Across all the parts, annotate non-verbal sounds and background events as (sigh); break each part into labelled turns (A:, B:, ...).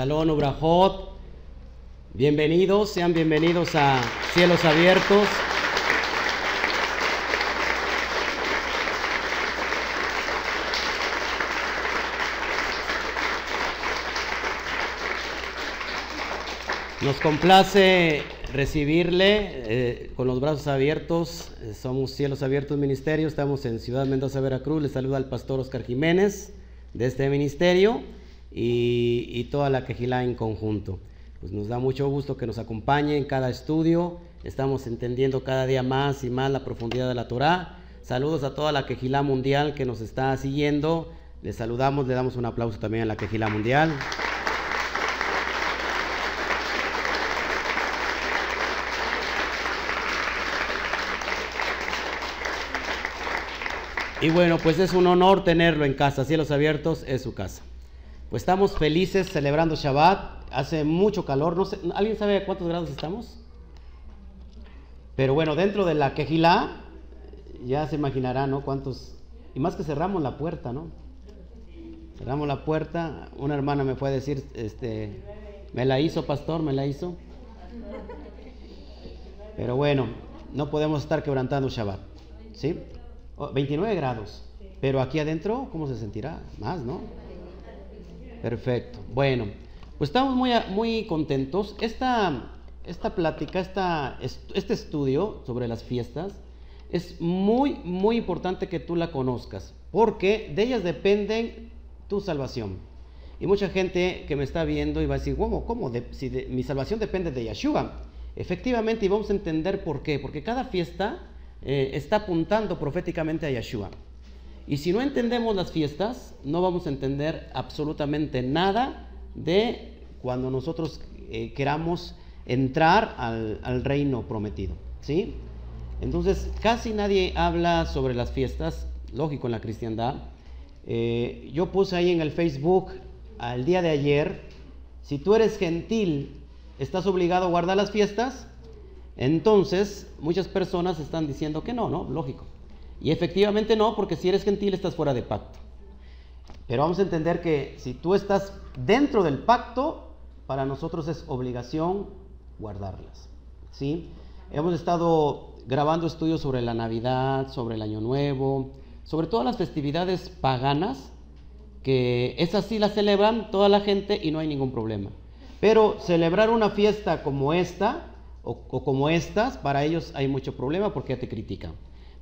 A: Shalom Ubrahot. Bienvenidos, sean bienvenidos a Cielos Abiertos. Nos complace recibirle eh, con los brazos abiertos. Eh, somos Cielos Abiertos Ministerio, estamos en Ciudad Mendoza, Veracruz. Les saluda el pastor Oscar Jiménez de este ministerio y, toda la quejilá en conjunto. Pues nos da mucho gusto que nos acompañe en cada estudio. Estamos entendiendo cada día más y más la profundidad de la Torá. Saludos a toda la quejilá mundial que nos está siguiendo. Les saludamos, le damos un aplauso también a la quejilá mundial. Y bueno, pues es un honor tenerlo en casa. Cielos abiertos es su casa. Pues estamos felices celebrando Shabbat. Hace mucho calor. No sé, ¿Alguien sabe a cuántos grados estamos? Pero bueno, dentro de la quejilá, ya se imaginará, ¿no? Cuántos. Y más que cerramos la puerta, ¿no? Cerramos la puerta. Una hermana me fue a decir, este, me la hizo, pastor, me la hizo. Pero bueno, no podemos estar quebrantando Shabbat. ¿Sí? 29 grados. Pero aquí adentro, ¿cómo se sentirá? Más, ¿no? Perfecto. Bueno, pues estamos muy, muy contentos. Esta, esta plática, esta, este estudio sobre las fiestas, es muy, muy importante que tú la conozcas, porque de ellas depende tu salvación. Y mucha gente que me está viendo y va a decir, ¿cómo? ¿Cómo? si mi salvación depende de Yeshua. Efectivamente, y vamos a entender por qué. Porque cada fiesta eh, está apuntando proféticamente a Yeshua. Y si no entendemos las fiestas, no vamos a entender absolutamente nada de cuando nosotros eh, queramos entrar al, reino prometido. ¿sí? Entonces, casi nadie habla sobre las fiestas, lógico en la cristiandad. Eh, yo puse ahí en el Facebook al día de ayer, si tú eres gentil, ¿estás obligado a guardar las fiestas? Entonces, muchas personas están diciendo que no, ¿no? Lógico. Y efectivamente no, porque si eres gentil estás fuera de pacto. Pero vamos a entender que si tú estás dentro del pacto, para nosotros es obligación guardarlas. ¿Sí? Hemos estado grabando estudios sobre la Navidad, sobre el Año Nuevo, sobre todas las festividades paganas, que esas sí las celebran toda la gente y no hay ningún problema. Pero celebrar una fiesta como esta, o, como estas, para ellos hay mucho problema porque te critican.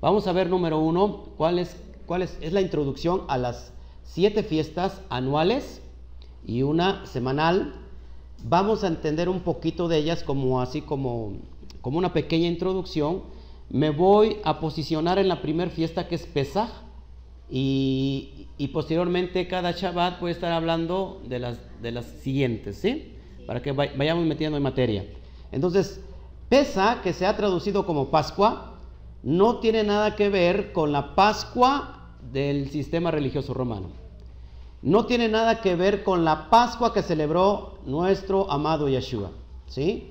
A: Vamos a ver número uno, cuál es, cuál es, es la introducción a las siete fiestas anuales y una semanal. Vamos a entender un poquito de ellas como así como, como una pequeña introducción. Me voy a posicionar en la primera fiesta que es Pesaj y, y, posteriormente cada Shabbat voy a estar hablando de las, de las siguientes, ¿sí? Para que vayamos metiendo en materia. Entonces, Pesa, que se ha traducido como Pascua, no tiene nada que ver con la Pascua del sistema religioso romano. No tiene nada que ver con la Pascua que celebró nuestro amado Yeshua. ¿sí?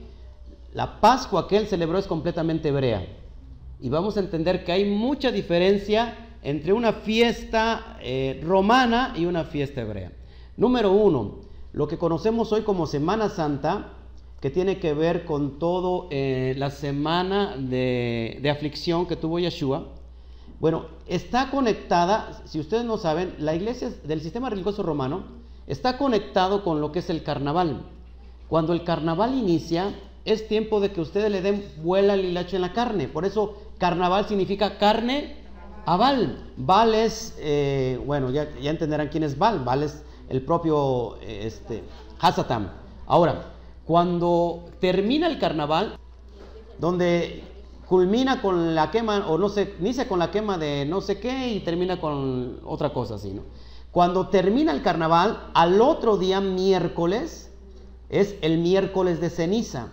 A: La Pascua que él celebró es completamente hebrea. Y vamos a entender que hay mucha diferencia entre una fiesta eh, romana y una fiesta hebrea. Número uno, lo que conocemos hoy como Semana Santa que tiene que ver con todo eh, la semana de, aflicción que tuvo Yeshua. Bueno, está conectada, si ustedes no saben, la iglesia del sistema religioso romano está conectado con lo que es el carnaval. Cuando el carnaval inicia, es tiempo de que ustedes le den vuela al hilacho en la carne. Por eso, carnaval significa carne a Val. Val es, eh, bueno, ya, ya, entenderán quién es Val. Val es el propio eh, este, Hasatam. Ahora, cuando termina el carnaval, donde culmina con la quema, o no sé, inicia con la quema de no sé qué y termina con otra cosa así, ¿no? Cuando termina el carnaval, al otro día, miércoles, es el miércoles de ceniza,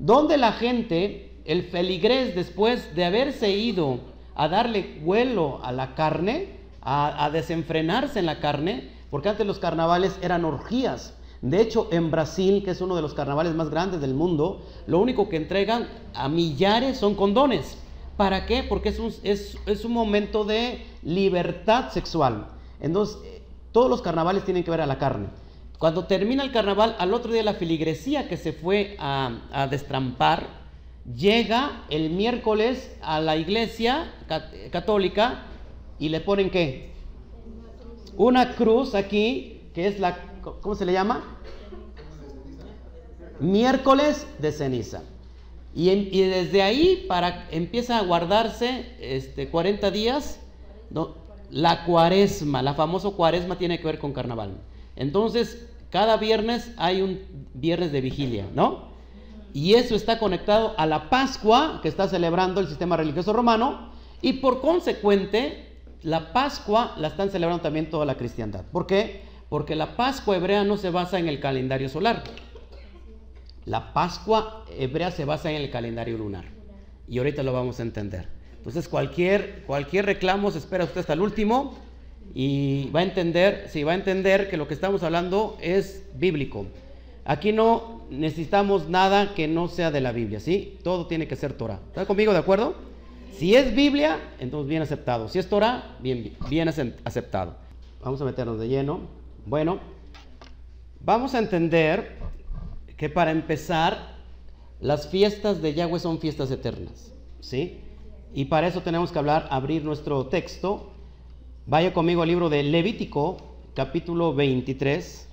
A: donde la gente, el feligrés, después de haberse ido a darle vuelo a la carne, a, a desenfrenarse en la carne, porque antes los carnavales eran orgías, de hecho, en Brasil, que es uno de los carnavales más grandes del mundo, lo único que entregan a millares son condones. ¿Para qué? Porque es un, es, un momento de libertad sexual. Entonces, todos los carnavales tienen que ver a la carne. Cuando termina el carnaval, al otro día la filigresía que se fue a, a destrampar, llega el miércoles a la iglesia católica y le ponen qué? Una cruz aquí, que es la, ¿cómo se le llama? Miércoles de ceniza. Y, desde ahí para, empieza a guardarse este, 40 días la cuaresma, la famosa cuaresma tiene que ver con carnaval. Entonces, cada viernes hay un viernes de vigilia, ¿no? Y eso está conectado a la Pascua que está celebrando el sistema religioso romano y por consecuente la Pascua la están celebrando también toda la cristiandad. ¿Por qué? Porque la Pascua hebrea no se basa en el calendario solar. La Pascua hebrea se basa en el calendario lunar. Y ahorita lo vamos a entender. Entonces cualquier, cualquier reclamo se espera usted hasta el último y va a entender, si va a entender que lo que estamos hablando es bíblico. Aquí no necesitamos nada que no sea de la Biblia, ¿sí? Todo tiene que ser Torah. ¿Está conmigo de acuerdo? Si es Biblia, entonces bien aceptado. Si es Torah, bien, bien aceptado. Vamos a meternos de lleno. Bueno, vamos a entender que para empezar, las fiestas de Yahweh son fiestas eternas, ¿sí? Y para eso tenemos que hablar, abrir nuestro texto. Vaya conmigo al libro de Levítico, capítulo 23,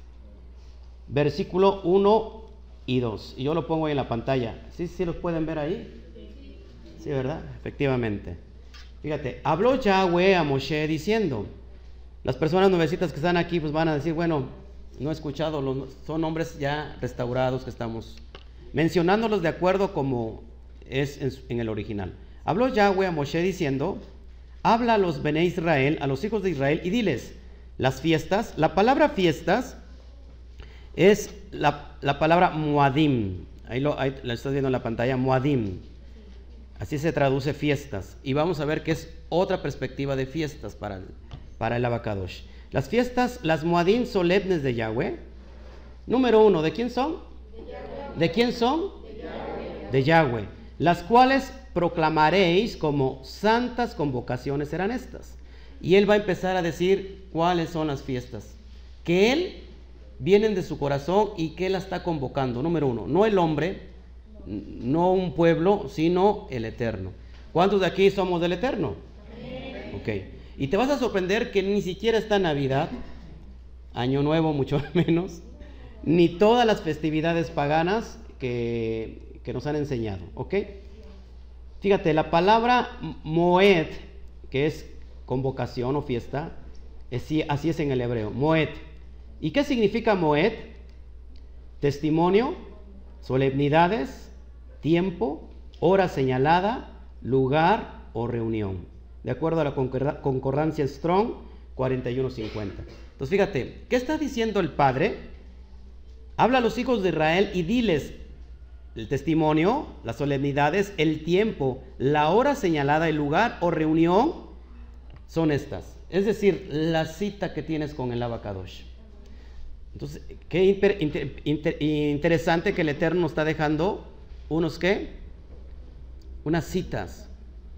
A: versículo 1 y 2. Y yo lo pongo ahí en la pantalla. ¿Sí, sí los pueden ver ahí? Sí, ¿verdad? Efectivamente. Fíjate, habló Yahweh a Moshe diciendo, las personas nuevecitas que están aquí pues van a decir, bueno, no he escuchado, los, son hombres ya restaurados que estamos mencionándolos de acuerdo como es en, el original. Habló Yahweh a Moshe diciendo, habla a los Bene Israel, a los hijos de Israel, y diles, las fiestas, la palabra fiestas es la, palabra muadim, ahí lo, estás viendo en la pantalla, muadim, así se traduce fiestas, y vamos a ver que es otra perspectiva de fiestas para para el abacadosh. Las fiestas, las muadim solemnes de Yahweh, número uno, ¿de quién son? ¿De, quién son? De Yahweh. Yahweh, las cuales proclamaréis como santas convocaciones serán estas. Y él va a empezar a decir cuáles son las fiestas. Que él vienen de su corazón y que él está convocando. Número uno, no el hombre, no un pueblo, sino el eterno. ¿Cuántos de aquí somos del eterno? Ok. Y te vas a sorprender que ni siquiera está Navidad, Año Nuevo mucho (laughs) menos, ni todas las festividades paganas que, que nos han enseñado. ¿Ok? Fíjate, la palabra moed, que es convocación o fiesta, así es en el hebreo, moed. ¿Y qué significa moed? Testimonio, solemnidades, tiempo, hora señalada, lugar o reunión. De acuerdo a la concordancia Strong 4150. Entonces fíjate, ¿qué está diciendo el Padre? Habla a los hijos de Israel y diles, el testimonio, las solemnidades, el tiempo, la hora señalada, el lugar o reunión son estas. Es decir, la cita que tienes con el abacadosh. Entonces, qué interesante que el Eterno está dejando unos qué? Unas citas,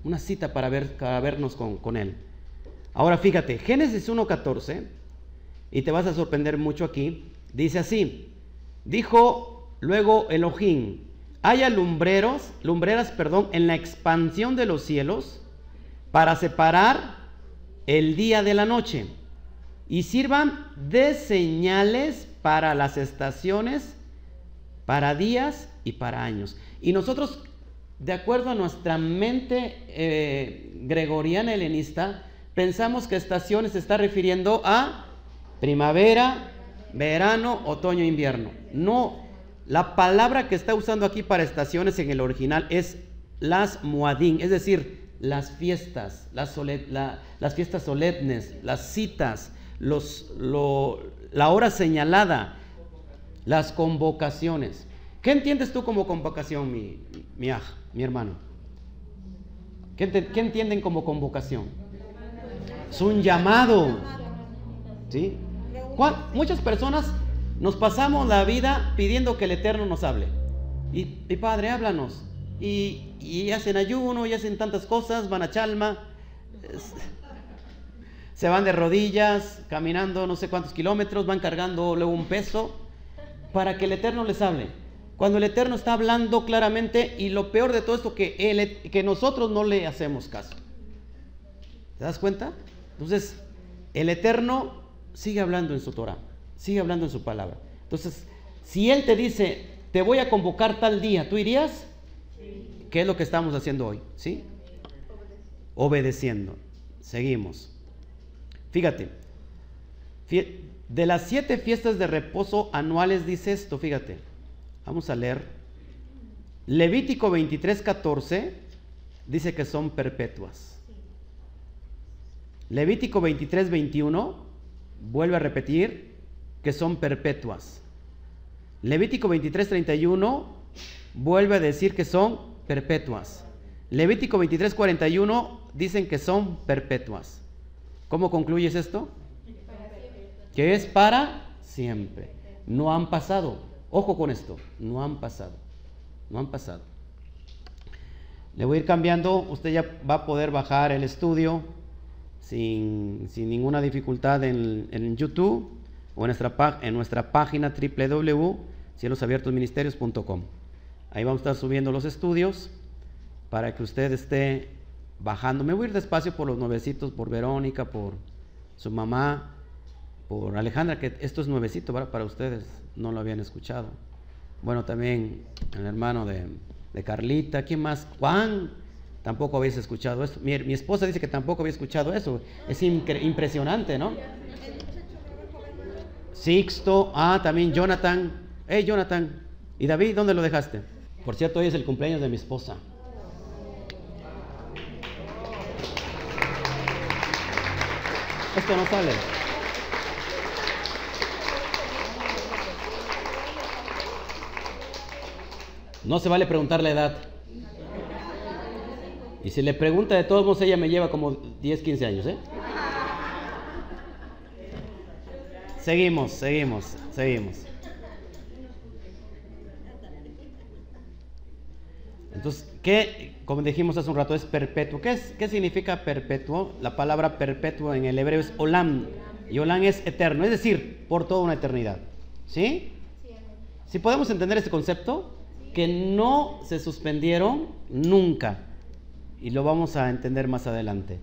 A: una cita para, ver, para vernos con, con Él. Ahora fíjate, Génesis 1.14, y te vas a sorprender mucho aquí, dice así, dijo Luego Elohim, haya lumbreros, lumbreras, perdón, en la expansión de los cielos para separar el día de la noche y sirvan de señales para las estaciones, para días y para años. Y nosotros, de acuerdo a nuestra mente eh, gregoriana helenista, pensamos que estaciones se está refiriendo a primavera, verano, otoño, invierno. No, la palabra que está usando aquí para estaciones en el original es las muadín, es decir, las fiestas, las, fiestas solemnes, las citas, la hora señalada, las convocaciones. ¿Qué entiendes tú como convocación, mi, mi, mi hermano? ¿Qué, ¿Qué, entienden como convocación? Es un llamado. ¿Sí? Muchas personas nos pasamos la vida pidiendo que el Eterno nos hable. Y, Padre, háblanos. Y, hacen ayuno y hacen tantas cosas, van a chalma. se van de rodillas, caminando no sé cuántos kilómetros, van cargando luego un peso, para que el Eterno les hable. Cuando el Eterno está hablando claramente y lo peor de todo esto que, él, que nosotros no le hacemos caso. ¿Te das cuenta? Entonces, el Eterno sigue hablando en su Torah, sigue hablando en su palabra. Entonces, si Él te dice, te voy a convocar tal día, ¿tú irías? ¿Qué es lo que estamos haciendo hoy? ¿Sí? Obedeciendo. Seguimos. Fíjate, de las siete fiestas de reposo anuales dice esto, fíjate. Vamos a leer. Levítico 23, 14 dice que son perpetuas. Levítico 23, 21 vuelve a repetir que son perpetuas. Levítico 23, 31 vuelve a decir que son perpetuas. Levítico 23, 41 dicen que son perpetuas. ¿Cómo concluyes esto? Que es para siempre. No han pasado. Ojo con esto. No han pasado. No han pasado. Le voy a ir cambiando. Usted ya va a poder bajar el estudio sin, ninguna dificultad en, YouTube o en nuestra, en nuestra página www.cielosabiertosministerios.com. Ahí vamos a estar subiendo los estudios para que usted esté bajando. Me voy a ir despacio por los nuevecitos, por Verónica, por su mamá, por Alejandra, que esto es nuevecito para ustedes, no lo habían escuchado. Bueno, también el hermano de, Carlita, ¿quién más? Juan, tampoco habéis escuchado esto. Mi, esposa dice que tampoco había escuchado eso. Es impresionante, ¿no? Sixto, ah, también Jonathan. Hey, Jonathan. ¿Y David, dónde lo dejaste? Por cierto, hoy es el cumpleaños de mi esposa. Esto no sale. No se vale preguntar la edad. Y si le pregunta de todos modos, ella me lleva como 10, 15 años, ¿eh? Seguimos, seguimos, seguimos. Entonces, ¿qué, como dijimos hace un rato, es perpetuo? ¿Qué, es, ¿Qué significa perpetuo? La palabra perpetuo en el hebreo es olam. Y olam es eterno, es decir, por toda una eternidad. ¿Sí? Si podemos entender este concepto, que no se suspendieron nunca. Y lo vamos a entender más adelante.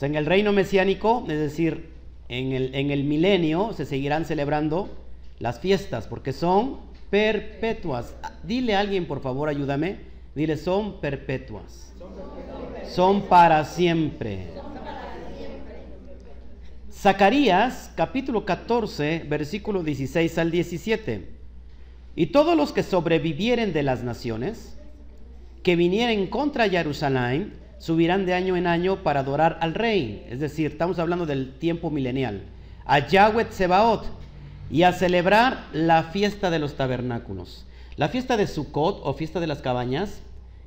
A: En el reino mesiánico, es decir, en el, en el milenio, se seguirán celebrando las fiestas, porque son perpetuas. Dile a alguien, por favor, ayúdame Dile, son perpetuas. Son para siempre. Zacarías capítulo 14, versículo 16 al 17. Y todos los que sobrevivieren de las naciones, que vinieren contra Jerusalén, subirán de año en año para adorar al rey. Es decir, estamos hablando del tiempo milenial. A Yahweh Sebaot y a celebrar la fiesta de los tabernáculos. La fiesta de Sukkot o fiesta de las cabañas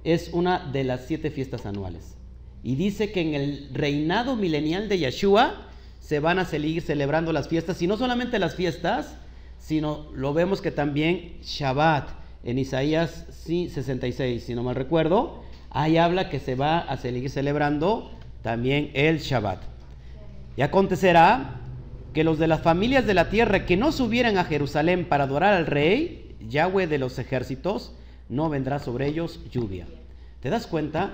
A: es una de las siete fiestas anuales. Y dice que en el reinado milenial de Yeshua se van a seguir celebrando las fiestas, y no solamente las fiestas, sino lo vemos que también Shabbat, en Isaías 66, si no mal recuerdo, ahí habla que se va a seguir celebrando también el Shabbat. Y acontecerá que los de las familias de la tierra que no subieran a Jerusalén para adorar al rey, Yahweh de los ejércitos, no vendrá sobre ellos lluvia. ¿Te das cuenta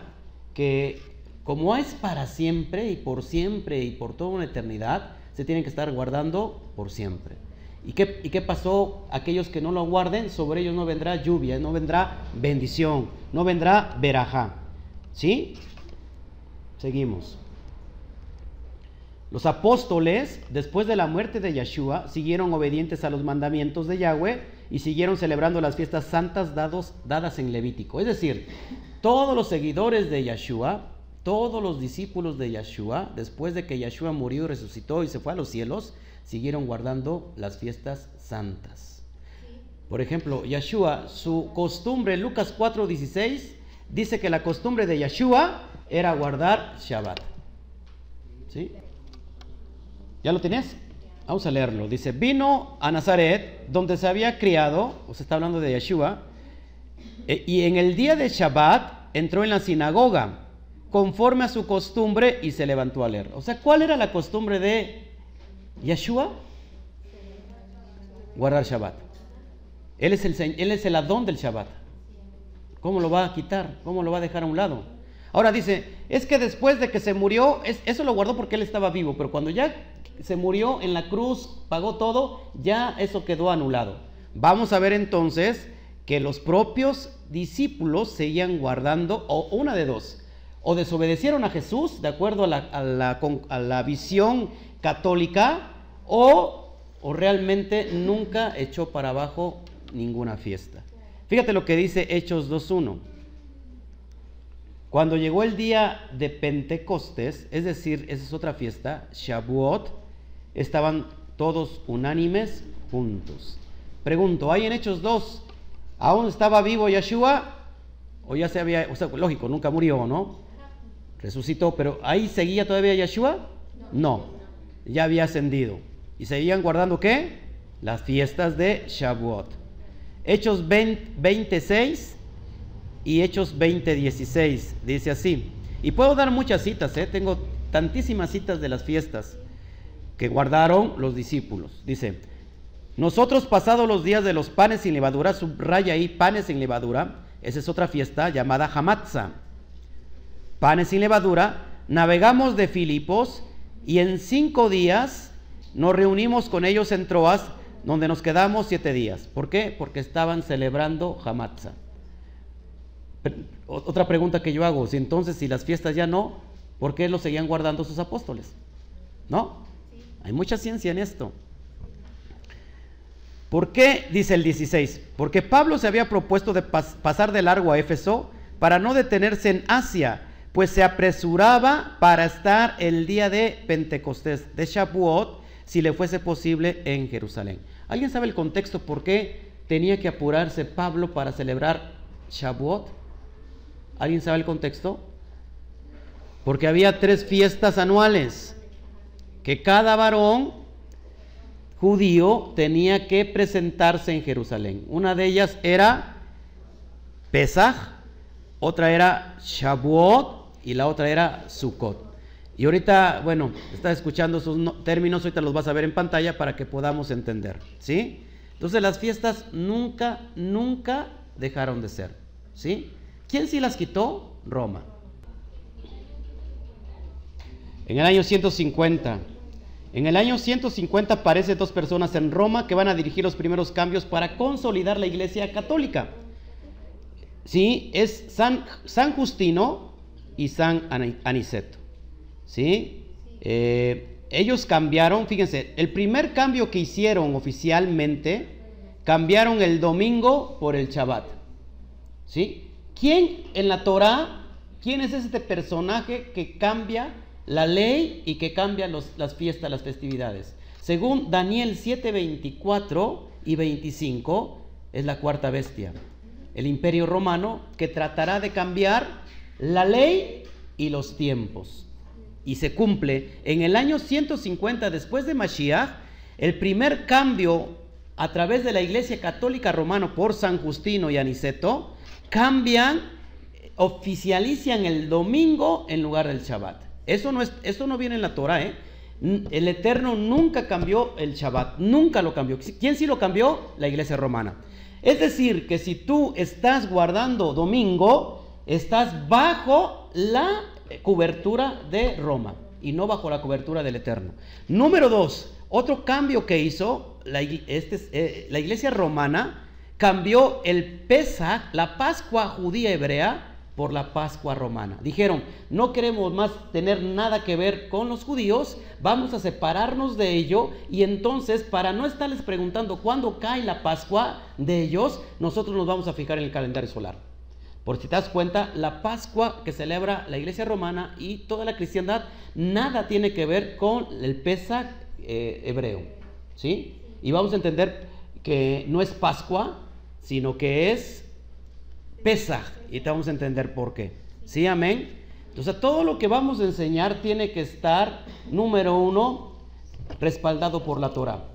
A: que como es para siempre y por siempre y por toda una eternidad, se tienen que estar guardando por siempre? ¿Y qué, ¿Y qué pasó? Aquellos que no lo guarden, sobre ellos no vendrá lluvia, no vendrá bendición, no vendrá verajá. ¿Sí? Seguimos. Los apóstoles, después de la muerte de Yeshua, siguieron obedientes a los mandamientos de Yahweh y siguieron celebrando las fiestas santas dados, dadas en Levítico. Es decir, todos los seguidores de Yeshua, todos los discípulos de Yeshua, después de que Yeshua murió, resucitó y se fue a los cielos, siguieron guardando las fiestas santas. Por ejemplo, Yeshua, su costumbre, Lucas 4:16, dice que la costumbre de Yeshua era guardar Shabbat. ¿Sí? ¿Ya lo tienes? Vamos a leerlo. Dice, vino a Nazaret, donde se había criado, o se está hablando de Yeshua, e, y en el día de Shabbat entró en la sinagoga conforme a su costumbre y se levantó a leer. O sea, ¿cuál era la costumbre de Yeshua? Guardar Shabbat. Él es el, él es el Adón del Shabbat. ¿Cómo lo va a quitar? ¿Cómo lo va a dejar a un lado? Ahora dice, es que después de que se murió, eso lo guardó porque él estaba vivo, pero cuando ya se murió en la cruz, pagó todo, ya eso quedó anulado. Vamos a ver entonces que los propios discípulos seguían guardando, o una de dos, o desobedecieron a Jesús de acuerdo a la, visión católica, o, realmente nunca echó para abajo ninguna fiesta. Fíjate lo que dice Hechos 2.1. Cuando llegó el día de Pentecostés, es decir, esa es otra fiesta, Shavuot, estaban todos unánimes juntos. Pregunto, ¿hay en Hechos 2 aún estaba vivo Yeshua? O ya se había, o sea, lógico, nunca murió, ¿no? Resucitó, pero ¿ahí seguía todavía Yeshua? No, ya había ascendido. ¿Y seguían guardando qué? Las fiestas de Shavuot. Hechos 26 y Hechos 20, 16. Dice así. Y puedo dar muchas citas, ¿eh? tengo tantísimas citas de las fiestas que guardaron los discípulos. Dice, nosotros pasados los días de los panes sin levadura, subraya ahí panes sin levadura, esa es otra fiesta llamada Hamatza. Panes sin levadura, navegamos de Filipos y en cinco días nos reunimos con ellos en Troas donde nos quedamos siete días. ¿Por qué? Porque estaban celebrando Hamatza. Otra pregunta que yo hago, si entonces si las fiestas ya no, ¿por qué lo seguían guardando sus apóstoles? ¿No? Hay mucha ciencia en esto. ¿Por qué? Dice el 16. Porque Pablo se había propuesto de pasar de largo a Éfeso para no detenerse en Asia, pues se apresuraba para estar el día de Pentecostés, de Shavuot, si le fuese posible en Jerusalén. ¿Alguien sabe el contexto por qué tenía que apurarse Pablo para celebrar Shavuot? ¿Alguien sabe el contexto? Porque había tres fiestas anuales que cada varón judío tenía que presentarse en Jerusalén. Una de ellas era Pesach, otra era Shavuot y la otra era Sukkot. Y ahorita, bueno, estás escuchando sus términos, ahorita los vas a ver en pantalla para que podamos entender, ¿sí? Entonces las fiestas nunca, nunca dejaron de ser, ¿sí? ¿Quién sí las quitó? Roma. En el año 150. En el año 150 aparecen dos personas en Roma que van a dirigir los primeros cambios para consolidar la iglesia católica. Sí, es San, San Justino y San Aniceto. ¿sí? Eh, ellos cambiaron, fíjense, el primer cambio que hicieron oficialmente, cambiaron el domingo por el Shabbat. ¿Sí? ¿Quién en la Torah, quién es este personaje que cambia la ley y que cambia las fiestas, las festividades? Según Daniel 7, 24 y 25, es la cuarta bestia, el imperio romano que tratará de cambiar la ley y los tiempos y se cumple en el año 150 después de Mashiach, el primer cambio a través de la Iglesia Católica Romana por San Justino y Aniceto, cambian, oficializan el domingo en lugar del Shabbat. Eso no, es, eso no viene en la Torah, ¿eh? El Eterno nunca cambió el Shabbat, nunca lo cambió. ¿Quién sí lo cambió? La Iglesia Romana. Es decir, que si tú estás guardando domingo, estás bajo la cobertura de Roma y no bajo la cobertura del Eterno. Número dos, otro cambio que hizo la, este, eh, la iglesia romana, cambió el Pesach, la Pascua judía hebrea, por la Pascua romana. Dijeron, no queremos más tener nada que ver con los judíos, vamos a separarnos de ello y entonces para no estarles preguntando cuándo cae la Pascua de ellos, nosotros nos vamos a fijar en el calendario solar. Por si te das cuenta, la Pascua que celebra la Iglesia Romana y toda la cristiandad nada tiene que ver con el Pesach eh, hebreo. ¿Sí? Y vamos a entender que no es Pascua, sino que es Pesach. Y te vamos a entender por qué. ¿Sí? Amén. Entonces, todo lo que vamos a enseñar tiene que estar, número uno, respaldado por la Torah.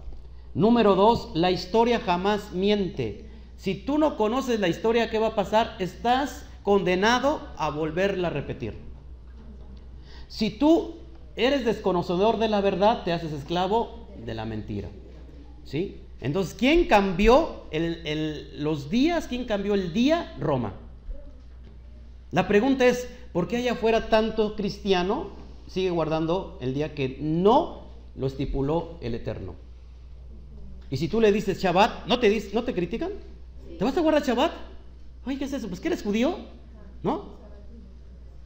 A: Número dos, la historia jamás miente. Si tú no conoces la historia, ¿qué va a pasar? Estás condenado a volverla a repetir. Si tú eres desconocedor de la verdad, te haces esclavo de la mentira. ¿Sí? Entonces, ¿quién cambió los días? ¿Quién cambió el día? Roma. La pregunta es, ¿por qué allá afuera tanto cristiano sigue guardando el día que no lo estipuló el Eterno? Y si tú le dices Shabbat, ¿no te, ¿no te critican? ¿Te vas a guardar Shabbat? Oye, ¿qué es eso? Pues que eres judío, ¿no?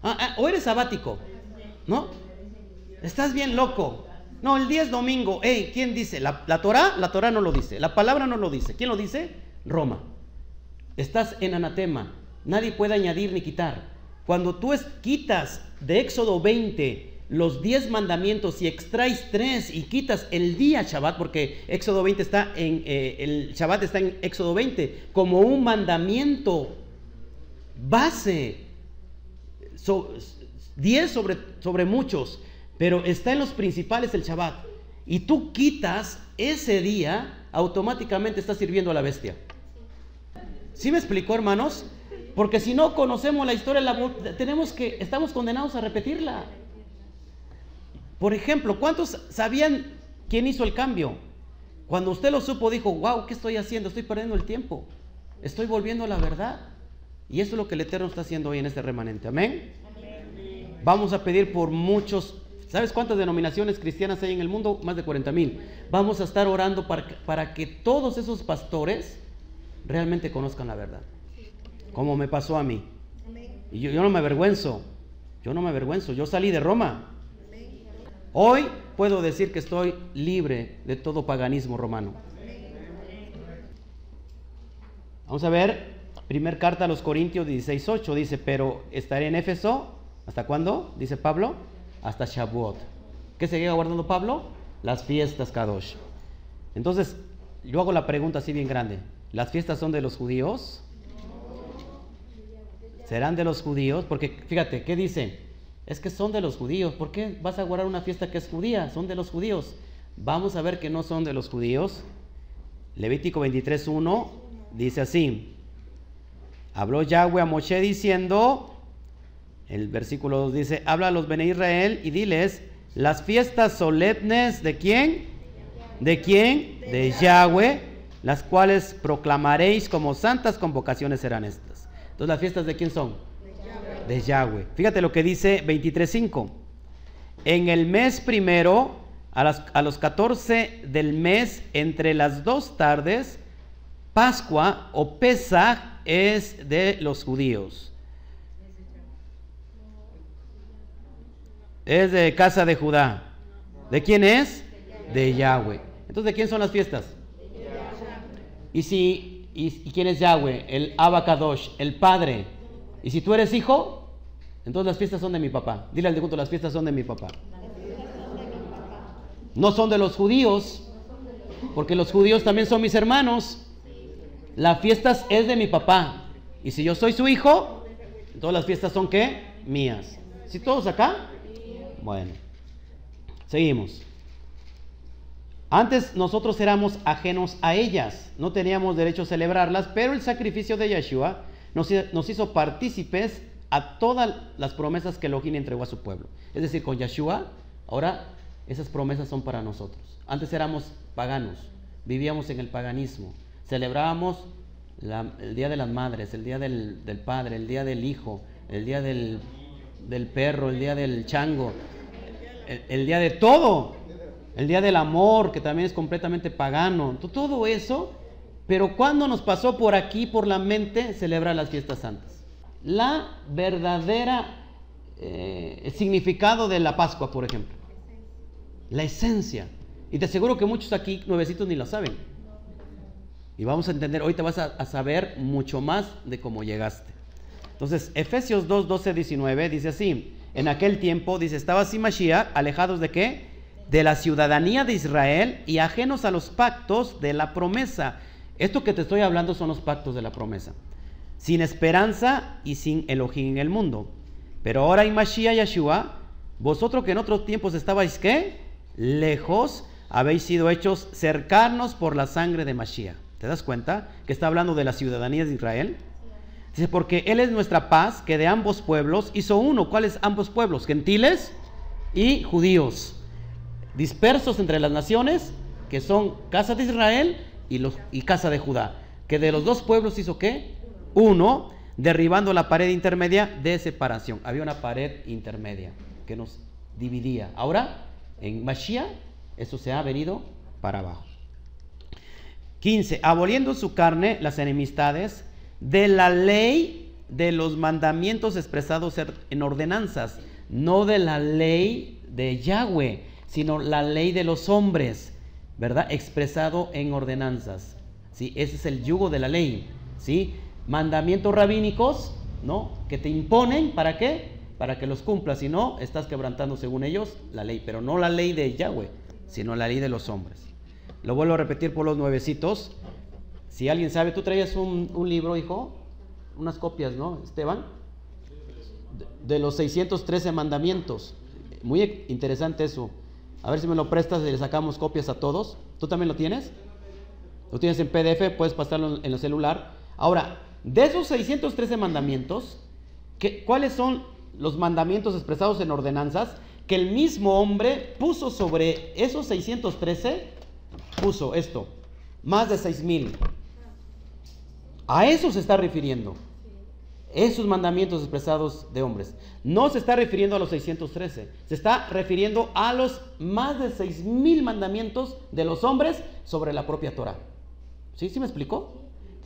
A: Ah, ah, o eres sabático, ¿no? Estás bien loco. No, el día es domingo. Hey, ¿quién dice? ¿La, la Torah? La Torah no lo dice. La palabra no lo dice. ¿Quién lo dice? Roma. Estás en anatema. Nadie puede añadir ni quitar. Cuando tú quitas de Éxodo 20 los 10 mandamientos y extraes 3 y quitas el día Shabbat, porque Éxodo 20 está en, eh, el Shabbat está en Éxodo 20, como un mandamiento base, 10 sobre, sobre muchos, pero está en los principales el Shabbat, y tú quitas ese día, automáticamente estás sirviendo a la bestia. ¿Sí me explicó, hermanos? Porque si no conocemos la historia, tenemos que, estamos condenados a repetirla. Por ejemplo, ¿cuántos sabían quién hizo el cambio? Cuando usted lo supo, dijo, wow, ¿qué estoy haciendo? Estoy perdiendo el tiempo. Estoy volviendo a la verdad. Y eso es lo que el Eterno está haciendo hoy en este remanente. Amén. Vamos a pedir por muchos. ¿Sabes cuántas denominaciones cristianas hay en el mundo? Más de 40 mil. Vamos a estar orando para, para que todos esos pastores realmente conozcan la verdad como me pasó a mí. Y yo, no me avergüenzo, yo no me avergüenzo, yo salí de Roma. Hoy puedo decir que estoy libre de todo paganismo romano. Vamos a ver, primer carta a los Corintios 16.8 dice, pero estaré en Éfeso, ¿hasta cuándo? Dice Pablo, hasta Shavuot. ¿Qué seguía guardando Pablo? Las fiestas Kadosh. Entonces, yo hago la pregunta así bien grande. ¿Las fiestas son de los judíos? serán de los judíos, porque fíjate, ¿qué dice? Es que son de los judíos. ¿Por qué vas a guardar una fiesta que es judía? Son de los judíos. Vamos a ver que no son de los judíos. Levítico 23.1 dice así. Habló Yahweh a Moshe diciendo, el versículo 2 dice, habla a los Bene Israel y diles, las fiestas solemnes de quién? ¿De quién? De Yahweh, las cuales proclamaréis como santas convocaciones serán estas. Entonces, ¿las fiestas de quién son? De Yahweh. Fíjate lo que dice 23.5. En el mes primero, a, a los 14 del mes, entre las dos tardes, Pascua o Pesach es de los judíos. Es de casa de Judá. ¿De quién es? De Yahweh. Entonces, ¿de quién son las fiestas? Y si ¿Y, quién es Yahweh? El Abacadosh, el Padre. Y si tú eres hijo, entonces las fiestas son de mi papá. Dile al de las fiestas son de mi papá. No son de los judíos, porque los judíos también son mis hermanos. Las fiestas es de mi papá. Y si yo soy su hijo, todas las fiestas son qué? Mías. ¿Sí todos acá? Bueno. Seguimos. Antes nosotros éramos ajenos a ellas, no teníamos derecho a celebrarlas, pero el sacrificio de Yeshua nos, hizo partícipes a todas las promesas que Elohim entregó a su pueblo. Es decir, con Yeshua, ahora esas promesas son para nosotros. Antes éramos paganos, vivíamos en el paganismo, celebrábamos el Día de las Madres, el Día del, Padre, el Día del Hijo, el Día del, Perro, el Día del Chango, el Día de todo el día del amor, que también es completamente pagano, todo eso, pero cuando nos pasó por aquí, por la mente, celebrar las fiestas santas. La verdadera eh, significado de la Pascua, por ejemplo. La esencia. Y te aseguro que muchos aquí, nuevecitos, ni lo saben. Y vamos a entender, hoy te vas a, saber mucho más de cómo llegaste. Entonces, Efesios 2, 12, 19 dice así, en aquel tiempo, dice, estaba así Mashiach, alejados de qué? de la ciudadanía de Israel y ajenos a los pactos de la promesa. Esto que te estoy hablando son los pactos de la promesa. Sin esperanza y sin Elohim en el mundo. Pero ahora hay Mashiach Yeshua, vosotros que en otros tiempos estabais qué? Lejos, habéis sido hechos cercanos por la sangre de Mashiach. ¿Te das cuenta que está hablando de la ciudadanía de Israel? Dice, porque Él es nuestra paz, que de ambos pueblos hizo uno. ¿Cuáles ambos pueblos? ¿Gentiles? y judíos, dispersos entre las naciones, que son casa de Israel y, los, y casa de Judá. Que de los dos pueblos hizo qué? Uno, derribando la pared intermedia de separación. Había una pared intermedia que nos dividía. Ahora, en Mashiach, eso se ha venido para abajo. 15. Aboliendo su carne las enemistades de la ley de los mandamientos expresados en ordenanzas, no de la ley de Yahweh, sino la ley de los hombres, ¿verdad? Expresado en ordenanzas. ¿sí? Ese es el yugo de la ley. ¿sí? Mandamientos rabínicos, ¿no? Que te imponen, ¿para qué? Para que los cumplas. Si no, estás quebrantando según ellos la ley, pero no la ley de Yahweh, sino la ley de los hombres. Lo vuelvo a repetir por los nuevecitos. Si alguien sabe, tú traías un, libro, hijo, unas copias, ¿no, Esteban? De, los 613 mandamientos. Muy interesante eso. A ver si me lo prestas y le sacamos copias a todos. ¿Tú también lo tienes? Lo tienes en PDF, puedes pasarlo en el celular. Ahora, de esos 613 mandamientos, ¿cuáles son los mandamientos expresados en ordenanzas que el mismo hombre puso sobre esos 613? Puso esto, más de 6000. A eso se está refiriendo. Esos mandamientos expresados de hombres. No se está refiriendo a los 613. Se está refiriendo a los más de 6000 mandamientos de los hombres sobre la propia Torah. ¿Sí? ¿Sí me explicó?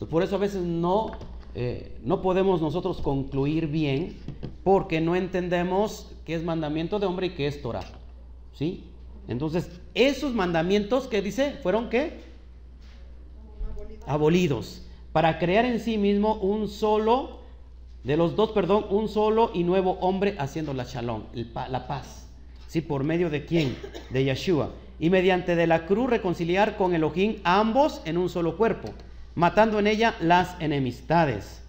A: por eso a veces no, eh, no podemos nosotros concluir bien porque no entendemos qué es mandamiento de hombre y qué es Torah. ¿Sí? Entonces, esos mandamientos que dice fueron qué? Abolidos. Para crear en sí mismo un solo, de los dos, perdón, un solo y nuevo hombre haciendo la shalom, la paz. ¿Sí? ¿Por medio de quién? De Yeshua. Y mediante de la cruz reconciliar con Elohim ambos en un solo cuerpo matando en ella las enemistades.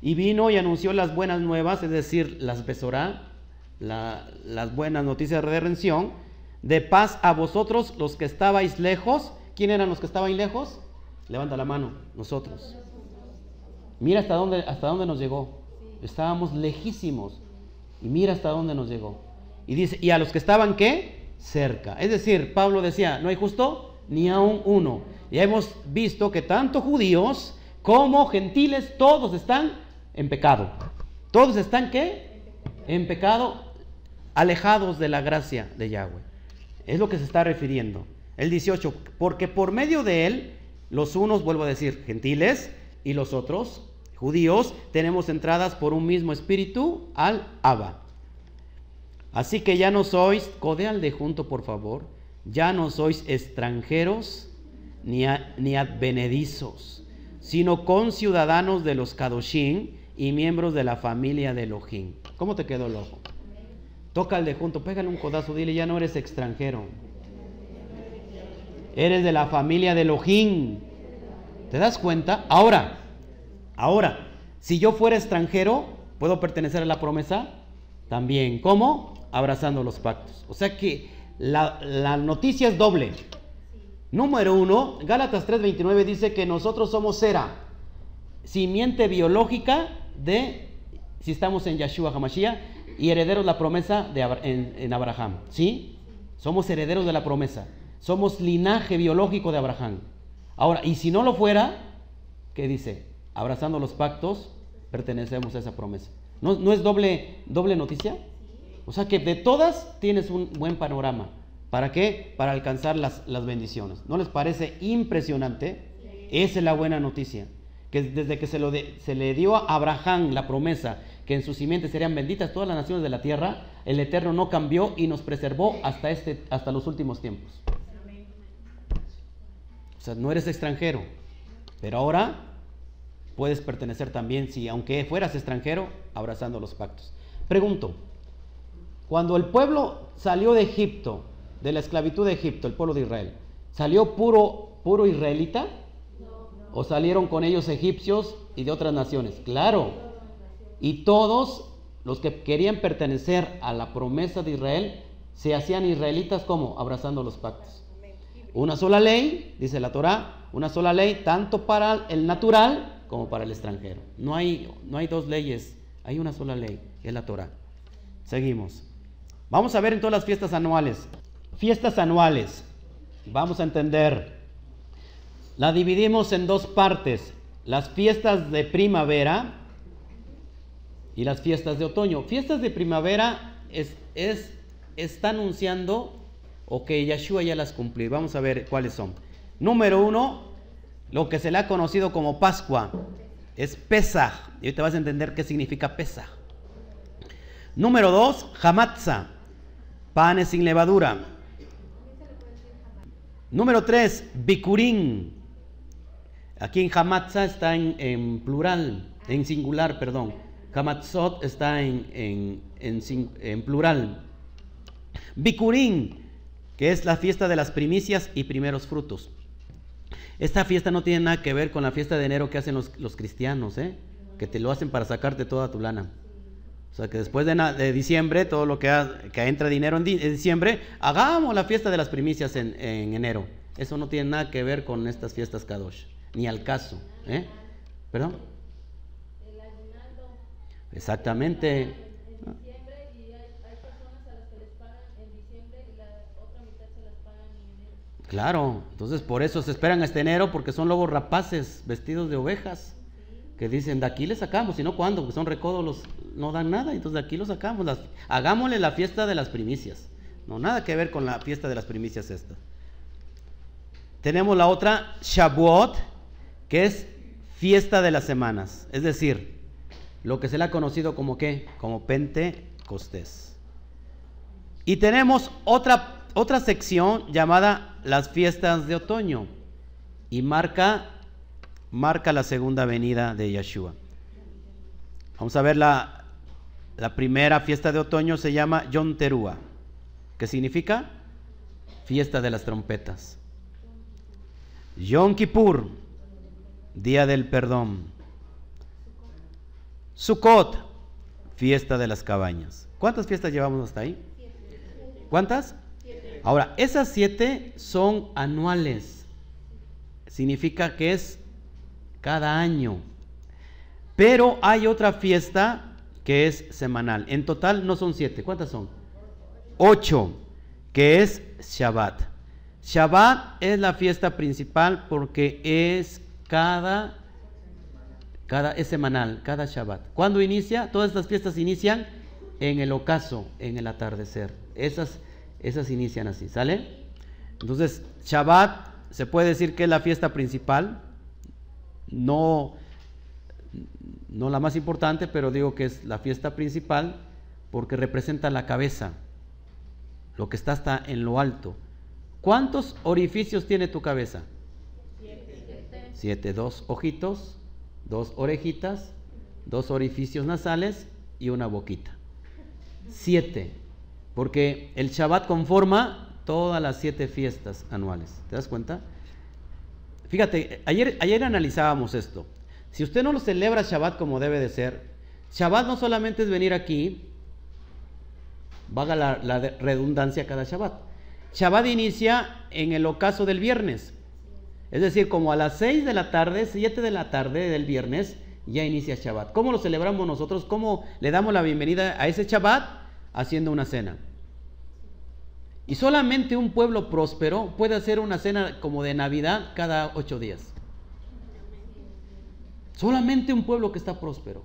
A: Y vino y anunció las buenas nuevas, es decir, las besorá, las buenas noticias de redención, de paz a vosotros los que estabais lejos. ¿Quién eran los que estaban lejos? Levanta la mano, nosotros. Mira hasta dónde, hasta dónde nos llegó. Estábamos lejísimos. Y mira hasta dónde nos llegó. Y dice, ¿y a los que estaban qué? Cerca. Es decir, Pablo decía, no hay justo ni aún uno. Ya hemos visto que tanto judíos como gentiles, todos están en pecado. Todos están qué? En pecado, alejados de la gracia de Yahweh. Es lo que se está refiriendo. El 18, porque por medio de él, los unos, vuelvo a decir, gentiles, y los otros, judíos, tenemos entradas por un mismo espíritu al Abba. Así que ya no sois, codeal de junto por favor, ya no sois extranjeros ni, ni advenedizos, sino conciudadanos de los Kadoshim y miembros de la familia de Elohim. ¿Cómo te quedó el ojo? Toca al de junto, pégale un codazo, dile, ya no eres extranjero. Eres de la familia de Elohim. ¿Te das cuenta? Ahora, ahora, si yo fuera extranjero, ¿puedo pertenecer a la promesa? También. ¿Cómo? Abrazando los pactos. O sea que la, la noticia es doble. Número uno, Gálatas 3:29 dice que nosotros somos cera, simiente biológica de, si estamos en Yeshua Hamashiach, y herederos de la promesa de, en, Abraham. ¿Sí? Somos herederos de la promesa. Somos linaje biológico de Abraham. Ahora, y si no lo fuera, ¿qué dice? Abrazando los pactos, pertenecemos a esa promesa. ¿No, no es doble, doble noticia? O sea que de todas tienes un buen panorama. ¿Para qué? Para alcanzar las, bendiciones. ¿No les parece impresionante? Esa es la buena noticia. Que desde que se, lo se le dio a Abraham la promesa que en sus simientes serían benditas todas las naciones de la tierra, el Eterno no cambió y nos preservó hasta, este, hasta los últimos tiempos. O sea, no eres extranjero, pero ahora puedes pertenecer también, si aunque fueras extranjero, abrazando los pactos. Pregunto, cuando el pueblo salió de Egipto, de la esclavitud de Egipto, el pueblo de Israel, ¿salió puro, puro israelita? ¿O salieron con ellos egipcios y de otras naciones? Claro. Y todos los que querían pertenecer a la promesa de Israel se hacían israelitas como abrazando los pactos. Una sola ley, dice la Torah, una sola ley tanto para el natural como para el extranjero. No hay, no hay dos leyes, hay una sola ley, que es la Torah. Seguimos. Vamos a ver en todas las fiestas anuales. Fiestas anuales. Vamos a entender. La dividimos en dos partes. Las fiestas de primavera y las fiestas de otoño. Fiestas de primavera es, es, está anunciando o que Yeshua ya las cumplió. Vamos a ver cuáles son. Número uno, lo que se le ha conocido como Pascua. Es Pesach. Y ahorita vas a entender qué significa Pesach. Número dos, Hamatza. Panes sin levadura. Número tres, Bikurín. Aquí en Hamatza está en, plural, en singular, perdón. Hamatzot está en, en plural. Bikurín, que es la fiesta de las primicias y primeros frutos. Esta fiesta no tiene nada que ver con la fiesta de enero que hacen los, cristianos, ¿eh? que te lo hacen para sacarte toda tu lana. O sea que después de, diciembre, todo lo que, que entra dinero en, diciembre, hagamos la fiesta de las primicias en, enero. Eso no tiene nada que ver con estas fiestas Kadosh, ni al caso. ¿eh? ¿Perdón? Exactamente. Claro, entonces por eso se esperan este enero porque son lobos rapaces vestidos de ovejas que dicen, de aquí le sacamos, y no cuando, porque son recodos, no dan nada, entonces de aquí lo sacamos, hagámosle la fiesta de las primicias. No, nada que ver con la fiesta de las primicias esta. Tenemos la otra, Shavuot, que es fiesta de las semanas, es decir, lo que se le ha conocido como qué, como Pentecostés. Y tenemos otra otra sección llamada las fiestas de otoño y marca, marca la segunda venida de Yeshua. Vamos a ver la, la primera fiesta de otoño se llama Yom Teruah, que significa fiesta de las trompetas. Yom Kippur, día del perdón. Sukkot, fiesta de las cabañas. ¿Cuántas fiestas llevamos hasta ahí? ¿Cuántas? Ahora, esas siete son anuales. Significa que es cada año. Pero hay otra fiesta que es semanal. En total no son siete. ¿Cuántas son? Ocho, que es Shabbat. Shabbat es la fiesta principal porque es cada, cada, es semanal, cada Shabbat. ¿Cuándo inicia? Todas estas fiestas inician en el ocaso, en el atardecer. Esas esas inician así, ¿sale? Entonces, Shabbat se puede decir que es la fiesta principal, no, no la más importante, pero digo que es la fiesta principal porque representa la cabeza, lo que está hasta en lo alto. ¿Cuántos orificios tiene tu cabeza? Siete. Siete, dos ojitos, dos orejitas, dos orificios nasales y una boquita. Siete. Porque el Shabbat conforma todas las siete fiestas anuales. ¿Te das cuenta? Fíjate, ayer, ayer analizábamos esto. Si usted no lo celebra Shabbat como debe de ser, Shabbat no solamente es venir aquí, vaga la, la redundancia cada Shabbat. Shabbat inicia en el ocaso del viernes. Es decir, como a las 6 de la tarde, 7 de la tarde del viernes, ya inicia Shabbat. ¿Cómo lo celebramos nosotros? ¿Cómo le damos la bienvenida a ese Shabbat? Haciendo una cena. Y solamente un pueblo próspero puede hacer una cena como de Navidad cada ocho días. Solamente un pueblo que está próspero.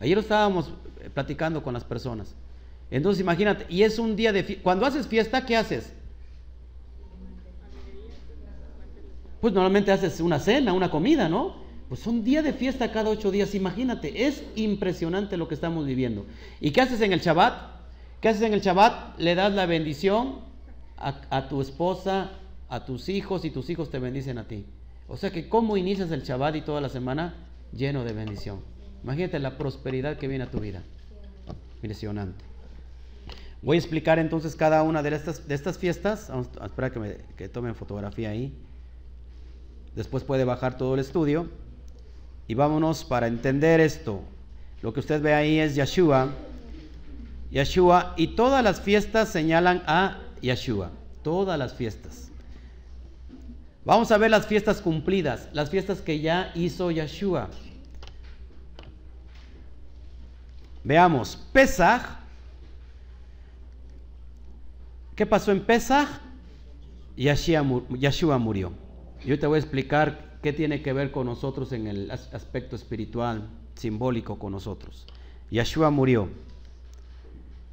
A: Ayer estábamos eh, platicando con las personas. Entonces imagínate, y es un día de Cuando haces fiesta, ¿qué haces? Pues normalmente haces una cena, una comida, ¿no? Pues un día de fiesta cada ocho días, imagínate, es impresionante lo que estamos viviendo. ¿Y qué haces en el Shabbat? ¿Qué haces en el Shabbat? Le das la bendición a, tu esposa, a tus hijos y tus hijos te bendicen a ti. O sea que cómo inicias el Shabbat y toda la semana lleno de bendición. Imagínate la prosperidad que viene a tu vida. Impresionante. Voy a explicar entonces cada una de estas, de estas fiestas. Vamos a esperar que, me, tomen fotografía ahí. Después puede bajar todo el estudio. Y vámonos para entender esto. Lo que usted ve ahí es Yeshua Yeshua y todas las fiestas señalan a Yeshua, todas las fiestas. Vamos a ver las fiestas cumplidas, las fiestas que ya hizo Yeshua. Veamos, Pesach ¿Qué pasó en Pesach? Yeshua murió. Yo te voy a explicar qué tiene que ver con nosotros en el aspecto espiritual, simbólico con nosotros. Yeshua murió.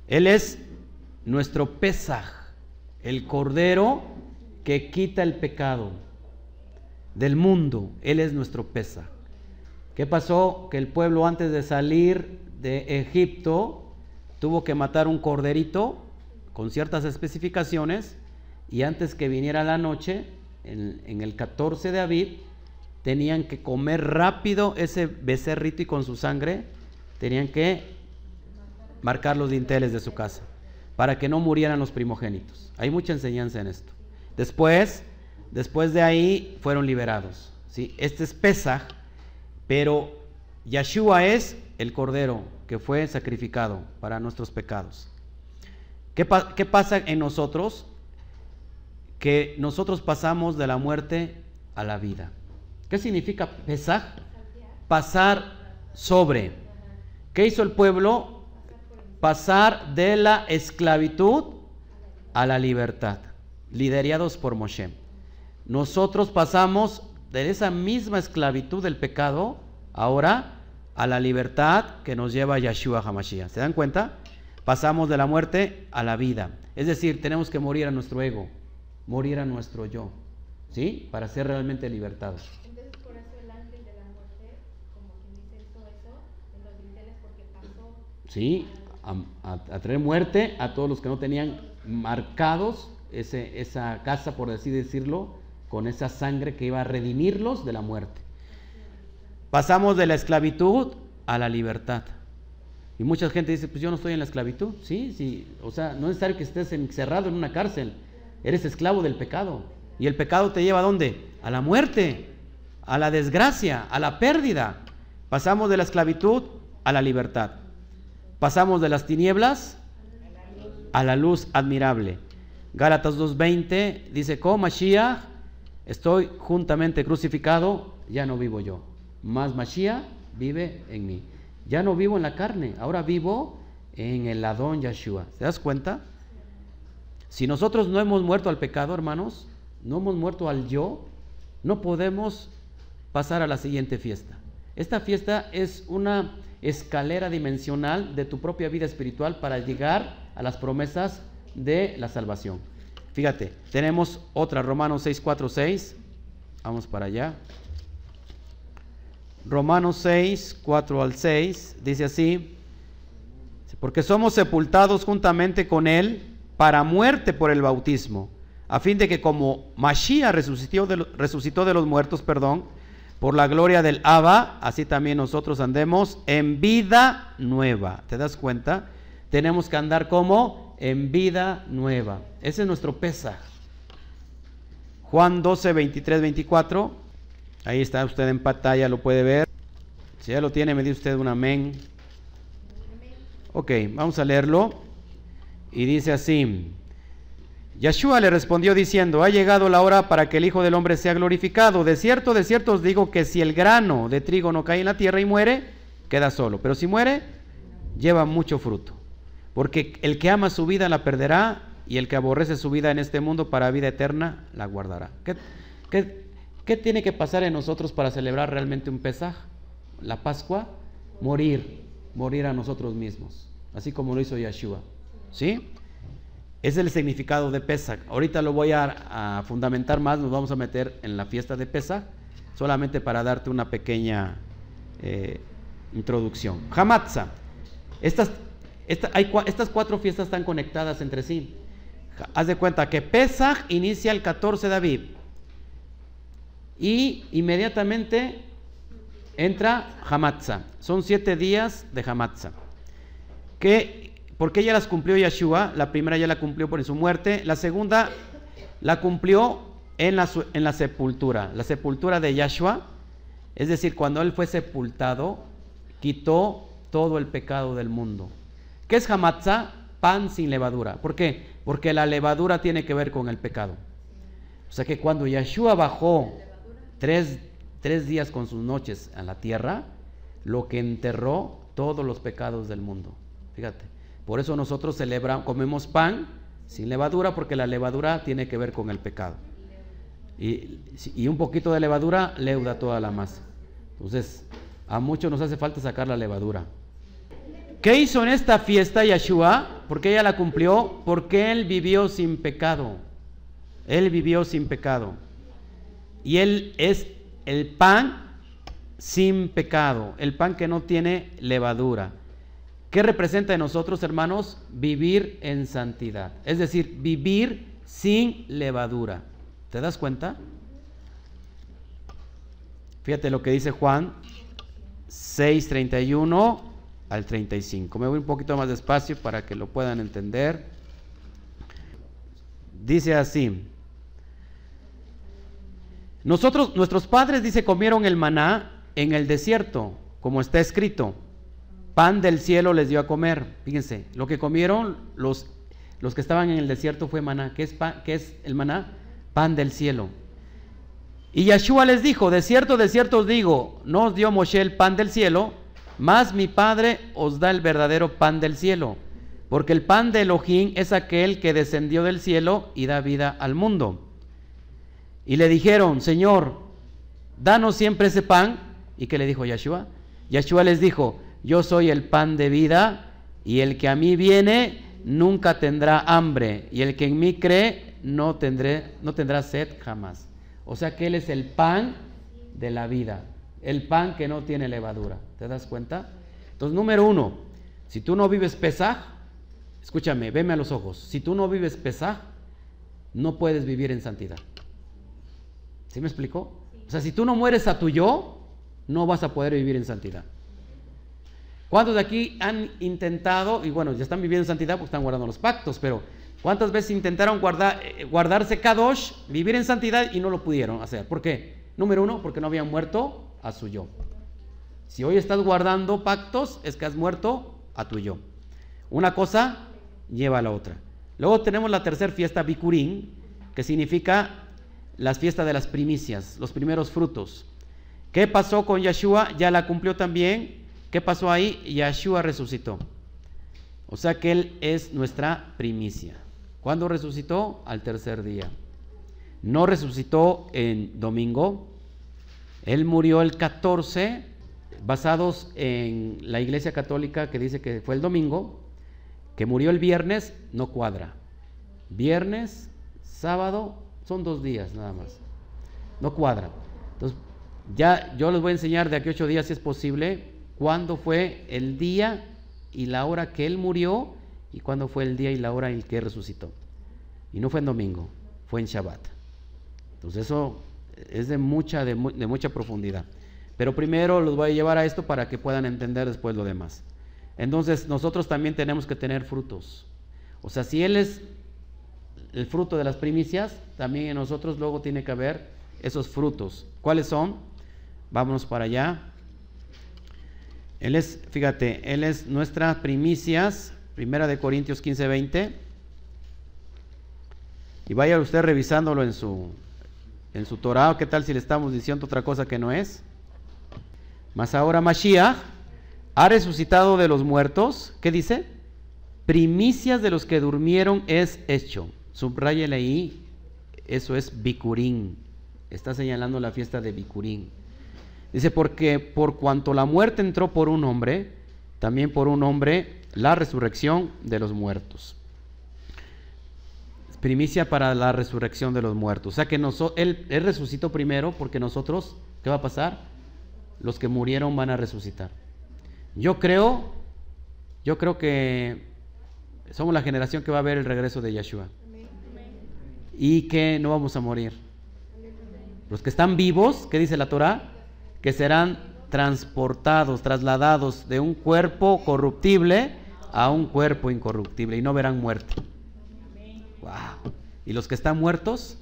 A: Él es nuestro Pesaj, el cordero que quita el pecado del mundo. Él es nuestro Pesaj. ¿Qué pasó? Que el pueblo antes de salir de Egipto tuvo que matar un corderito con ciertas especificaciones y antes que viniera la noche, en, el 14 de Aviv, tenían que comer rápido ese becerrito y con su sangre tenían que marcar los dinteles de su casa para que no murieran los primogénitos. Hay mucha enseñanza en esto. Después, después de ahí fueron liberados. ¿sí? Este es Pesach, pero Yeshua es el cordero que fue sacrificado para nuestros pecados. ¿Qué, qué pasa en nosotros? Que nosotros pasamos de la muerte a la vida. ¿Qué significa Pesach? Pasar sobre. ¿Qué hizo el pueblo? Pasar de la esclavitud a la libertad, liderados por Moshe. Nosotros pasamos de esa misma esclavitud del pecado ahora a la libertad que nos lleva Yeshua HaMashiach. ¿Se dan cuenta? Pasamos de la muerte a la vida. Es decir, tenemos que morir a nuestro ego, morir a nuestro yo, ¿sí? Para ser realmente libertados. Entonces, por eso el ángel de la muerte, como quien dice, eso, en los dinteles porque pasó. Sí, a, traer muerte a todos los que no tenían marcados ese, esa casa, por así decirlo, con esa sangre que iba a redimirlos de la muerte. Pasamos de la esclavitud a la libertad. Y mucha gente dice, pues yo no estoy en la esclavitud. Sí, sí, o sea, no es necesario que estés encerrado en una cárcel. Eres esclavo del pecado. Y el pecado te lleva a dónde? A la muerte, a la desgracia, a la pérdida. Pasamos de la esclavitud a la libertad. Pasamos de las tinieblas a la luz admirable. Gálatas 2.20 dice, como Mashiach, estoy juntamente crucificado, ya no vivo yo, más Mashiach vive en mí. Ya no vivo en la carne, ahora vivo en el Adón Yeshua. ¿Te das cuenta? Si nosotros no hemos muerto al pecado, hermanos, no hemos muerto al yo, no podemos pasar a la siguiente fiesta. Esta fiesta es una escalera dimensional de tu propia vida espiritual para llegar a las promesas de la salvación. Fíjate, tenemos otra, Romanos 6, 4, 6. Vamos para allá. Romanos 6, 4 al 6, dice así, porque somos sepultados juntamente con Él para muerte por el bautismo, a fin de que como Mashiach resucitó de, resucitó de los muertos, perdón, por la gloria del Abba, así también nosotros andemos en vida nueva. ¿Te das cuenta? Tenemos que andar como en vida nueva. Ese es nuestro pesa. Juan 12, 23, 24. Ahí está usted en pantalla, lo puede ver. Si ya lo tiene, me dice usted un amén. Ok, vamos a leerlo. Y dice así. Yeshua le respondió diciendo, ha llegado la hora para que el Hijo del Hombre sea glorificado. De cierto, de cierto os digo que si el grano de trigo no cae en la tierra y muere, queda solo. Pero si muere, lleva mucho fruto. Porque el que ama su vida la perderá y el que aborrece su vida en este mundo para vida eterna la guardará. ¿Qué, tiene que pasar en nosotros para celebrar realmente un Pesaj? La Pascua, morir, morir a nosotros mismos, así como lo hizo Yeshua. ¿Sí? Es el significado de Pesach. Ahorita lo voy a, fundamentar más, nos vamos a meter en la fiesta de Pesach, solamente para darte una pequeña eh, introducción. Hamatza. Estas, estas cuatro fiestas están conectadas entre sí. Haz de cuenta que Pesach inicia el 14 de Aviv y inmediatamente entra Hamatza. Son siete días de Hamatza. Que porque ella las cumplió Yeshua, la primera ya la cumplió por su muerte, la segunda la cumplió en la, en la sepultura, la sepultura de Yeshua, es decir, cuando él fue sepultado, quitó todo el pecado del mundo. ¿Qué es hamatzah? Pan sin levadura. ¿Por qué? Porque la levadura tiene que ver con el pecado. O sea que cuando Yeshua bajó tres, tres días con sus noches a la tierra, lo que enterró todos los pecados del mundo. Fíjate. Por eso nosotros celebramos, comemos pan sin levadura porque la levadura tiene que ver con el pecado. Y, un poquito de levadura leuda toda la masa. Entonces, a muchos nos hace falta sacar la levadura. ¿Qué hizo en esta fiesta Yeshua? Porque ella la cumplió, porque él vivió sin pecado. Él vivió sin pecado. Y él es el pan sin pecado, el pan que no tiene levadura. ¿Qué representa en nosotros, hermanos? Vivir en santidad. Es decir, vivir sin levadura. ¿Te das cuenta? Fíjate lo que dice Juan 6:31 al 35. Me voy un poquito más despacio para que lo puedan entender. Dice así: Nosotros, nuestros padres, dice, comieron el maná en el desierto, como está escrito. Pan del cielo les dio a comer. Fíjense, lo que comieron los, los que estaban en el desierto fue maná. ¿Qué es, ¿Qué es el maná? Pan del cielo. Y Yeshua les dijo, de cierto, de cierto os digo, no os dio Moshe el pan del cielo, mas mi Padre os da el verdadero pan del cielo. Porque el pan de Elohim es aquel que descendió del cielo y da vida al mundo. Y le dijeron, Señor, danos siempre ese pan. ¿Y qué le dijo Yeshua? Yeshua les dijo, yo soy el pan de vida y el que a mí viene nunca tendrá hambre y el que en mí cree no, tendré, no tendrá sed jamás. O sea que Él es el pan de la vida, el pan que no tiene levadura. ¿Te das cuenta? Entonces, número uno, si tú no vives Pesaj, escúchame, veme a los ojos, si tú no vives Pesaj, no puedes vivir en santidad. ¿Sí me explicó? O sea, si tú no mueres a tu yo, no vas a poder vivir en santidad. ¿Cuántos de aquí han intentado, y bueno, ya están viviendo en santidad porque están guardando los pactos, pero ¿cuántas veces intentaron guardar, eh, guardarse Kadosh, vivir en santidad y no lo pudieron hacer? ¿Por qué? Número uno, porque no habían muerto a su yo. Si hoy estás guardando pactos, es que has muerto a tu yo. Una cosa lleva a la otra. Luego tenemos la tercera fiesta, Bikurín, que significa las fiestas de las primicias, los primeros frutos. ¿Qué pasó con Yeshua? Ya la cumplió también. ¿Qué pasó ahí? Yeshua resucitó. O sea que Él es nuestra primicia. ¿Cuándo resucitó? Al tercer día. No resucitó en domingo. Él murió el 14, basados en la iglesia católica que dice que fue el domingo, que murió el viernes, no cuadra. Viernes, sábado, son dos días nada más. No cuadra. Entonces, ya yo les voy a enseñar de aquí ocho días, si es posible, cuándo fue el día y la hora que él murió y cuándo fue el día y la hora en que resucitó. Y no fue en domingo, fue en Shabbat. Entonces eso es de mucha, de, de mucha profundidad. Pero primero los voy a llevar a esto para que puedan entender después lo demás. Entonces nosotros también tenemos que tener frutos. O sea, si Él es el fruto de las primicias, también en nosotros luego tiene que haber esos frutos. ¿Cuáles son? Vámonos para allá. Él es, fíjate, Él es nuestras primicias, primera de Corintios 15, 20. Y vaya usted revisándolo en su, en su Torah, ¿qué tal si le estamos diciendo otra cosa que no es? Mas ahora Mashiach ha resucitado de los muertos, ¿qué dice? Primicias de los que durmieron es hecho. Subrayele ahí, eso es Bikurín. Está señalando la fiesta de Bikurín. Dice, porque por cuanto la muerte entró por un hombre, también por un hombre la resurrección de los muertos. Primicia para la resurrección de los muertos. O sea que él, él resucitó primero porque nosotros, ¿qué va a pasar? Los que murieron van a resucitar. Yo creo, yo creo que somos la generación que va a ver el regreso de Yeshua. Y que no vamos a morir. Los que están vivos, ¿qué dice la Torah? Que serán transportados, trasladados de un cuerpo corruptible a un cuerpo incorruptible y no verán muerte. Wow. Y los que están muertos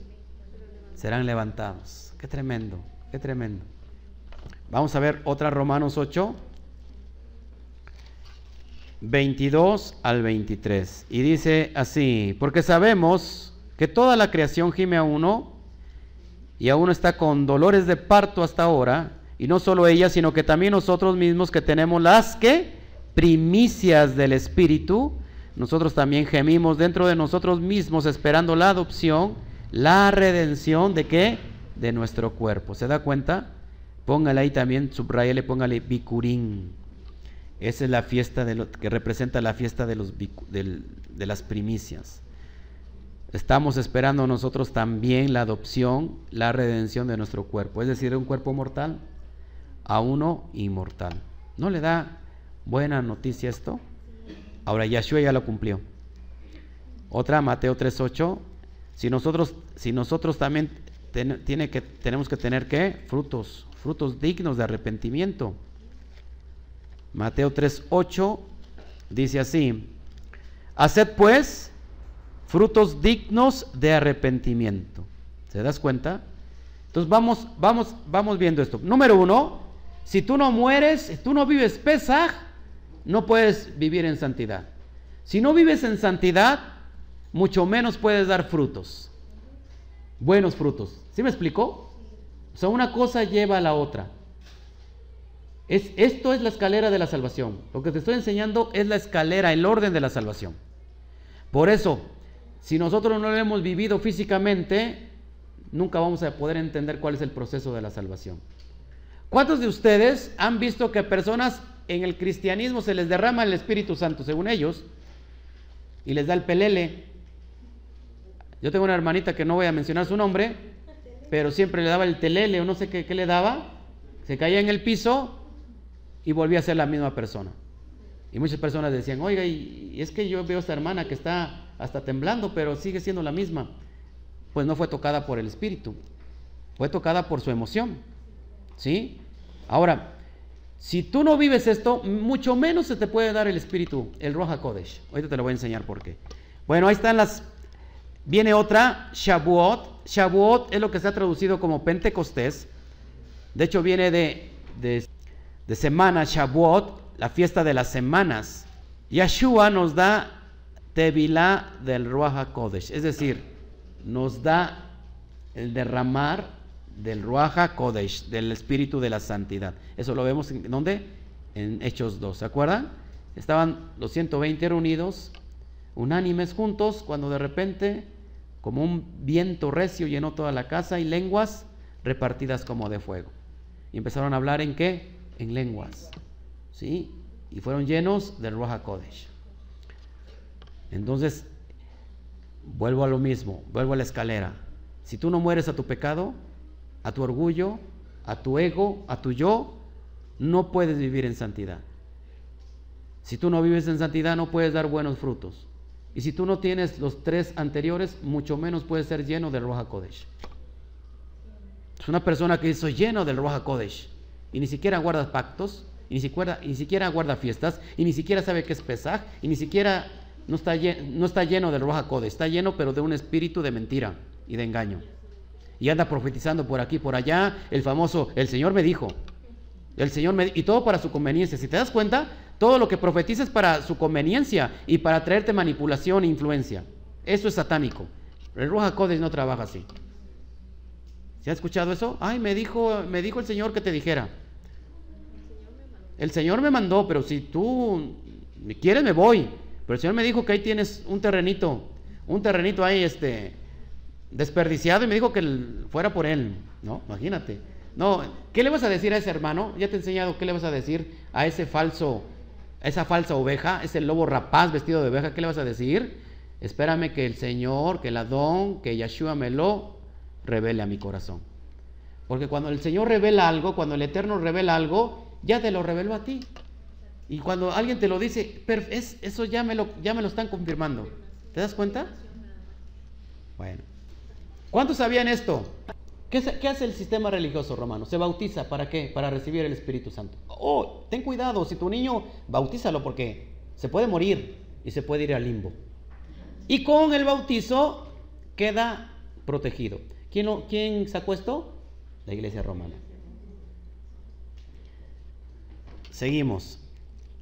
A: serán levantados. Qué tremendo, qué tremendo. Vamos a ver otra Romanos 8, 22 al 23. Y dice así, porque sabemos que toda la creación gime a uno y aún está con dolores de parto hasta ahora y no solo ella, sino que también nosotros mismos que tenemos las que primicias del Espíritu, nosotros también gemimos dentro de nosotros mismos esperando la adopción, la redención de qué? De nuestro cuerpo. ¿Se da cuenta? Póngale ahí también, subrayale, póngale bicurín. Esa es la fiesta de lo, que representa la fiesta de, los, de las primicias. Estamos esperando nosotros también la adopción, la redención de nuestro cuerpo, es decir, un cuerpo mortal a uno inmortal. ¿No le da buena noticia esto? Ahora Yahshua ya lo cumplió. Otra, Mateo 3.8. Si nosotros, si nosotros también tiene que, tenemos que tener ¿qué? Frutos, frutos dignos de arrepentimiento. Mateo 3.8 dice así. Haced pues frutos dignos de arrepentimiento. ¿Se das cuenta? Entonces vamos, vamos, vamos viendo esto. Número uno, si tú no mueres, si tú no vives Pesaj, no puedes vivir en santidad. Si no vives en santidad, mucho menos puedes dar frutos. Buenos frutos. ¿Sí me explicó? O sea, una cosa lleva a la otra. Es, esto es la escalera de la salvación. Lo que te estoy enseñando es la escalera, el orden de la salvación. Por eso, si nosotros no lo hemos vivido físicamente, nunca vamos a poder entender cuál es el proceso de la salvación. ¿Cuántos de ustedes han visto que personas en el cristianismo se les derrama el Espíritu Santo, según ellos, y les da el pelele? Yo tengo una hermanita que no voy a mencionar su nombre, pero siempre le daba el telele o no sé qué, le daba, se caía en el piso y volvía a ser la misma persona. Y muchas personas decían, oiga, y, es que yo veo a esta hermana que está hasta temblando, pero sigue siendo la misma. Pues no fue tocada por el Espíritu, fue tocada por su emoción. ¿Sí? Ahora, si tú no vives esto, mucho menos se te puede dar el espíritu, el Roja Kodesh. Ahorita te lo voy a enseñar por qué. Bueno, ahí están las. Viene otra, Shavuot. Shavuot es lo que se ha traducido como Pentecostés. De hecho, viene de, de, semana, Shavuot, la fiesta de las semanas. Yeshua nos da Tevilá del Roja Kodesh, es decir, nos da el derramar del Ruaja Kodesh, del Espíritu de la Santidad. Eso lo vemos en ¿dónde? En Hechos 2, ¿se acuerdan? Estaban los 120 reunidos, unánimes juntos, cuando de repente, como un viento recio llenó toda la casa y lenguas repartidas como de fuego. Y empezaron a hablar en qué? En lenguas. ¿Sí? Y fueron llenos del Ruaja Kodesh. Entonces, vuelvo a lo mismo, vuelvo a la escalera. Si tú no mueres a tu pecado, a tu orgullo, a tu ego, a tu yo, no puedes vivir en santidad. Si tú no vives en santidad, no puedes dar buenos frutos. Y si tú no tienes los tres anteriores, mucho menos puedes ser lleno del Roja Kodesh. Es una persona que soy lleno del Roja Kodesh y ni siquiera guarda pactos, y ni siquiera, ni siquiera guarda fiestas, y ni siquiera sabe qué es Pesaj, y ni siquiera no está, lleno, no está lleno del Roja Kodesh, está lleno pero de un espíritu de mentira y de engaño y anda profetizando por aquí, por allá, el famoso, el Señor me dijo, el Señor me y todo para su conveniencia. Si te das cuenta, todo lo que profetiza es para su conveniencia y para traerte manipulación e influencia. Eso es satánico. El Roja Codes no trabaja así. ¿Se ha escuchado eso? Ay, me dijo, me dijo el Señor que te dijera. El Señor me mandó, pero si tú quieres me voy. Pero el Señor me dijo que ahí tienes un terrenito, un terrenito ahí, este, desperdiciado y me dijo que fuera por él, ¿no? Imagínate. No, ¿qué le vas a decir a ese hermano? Ya te he enseñado qué le vas a decir a ese falso, a esa falsa oveja, ese lobo rapaz vestido de oveja, ¿qué le vas a decir? Espérame que el Señor, que el Adón, que Yeshua me lo revele a mi corazón. Porque cuando el Señor revela algo, cuando el Eterno revela algo, ya te lo reveló a ti. Y cuando alguien te lo dice, eso ya me lo, ya me lo están confirmando. ¿Te das cuenta? Bueno. ¿Cuántos sabían esto? ¿Qué, hace el sistema religioso romano? Se bautiza, ¿para qué? Para recibir el Espíritu Santo. Oh, ten cuidado, si tu niño, bautízalo porque se puede morir y se puede ir al limbo. Y con el bautizo queda protegido. ¿Quién, quién sacó esto? La iglesia romana. Seguimos.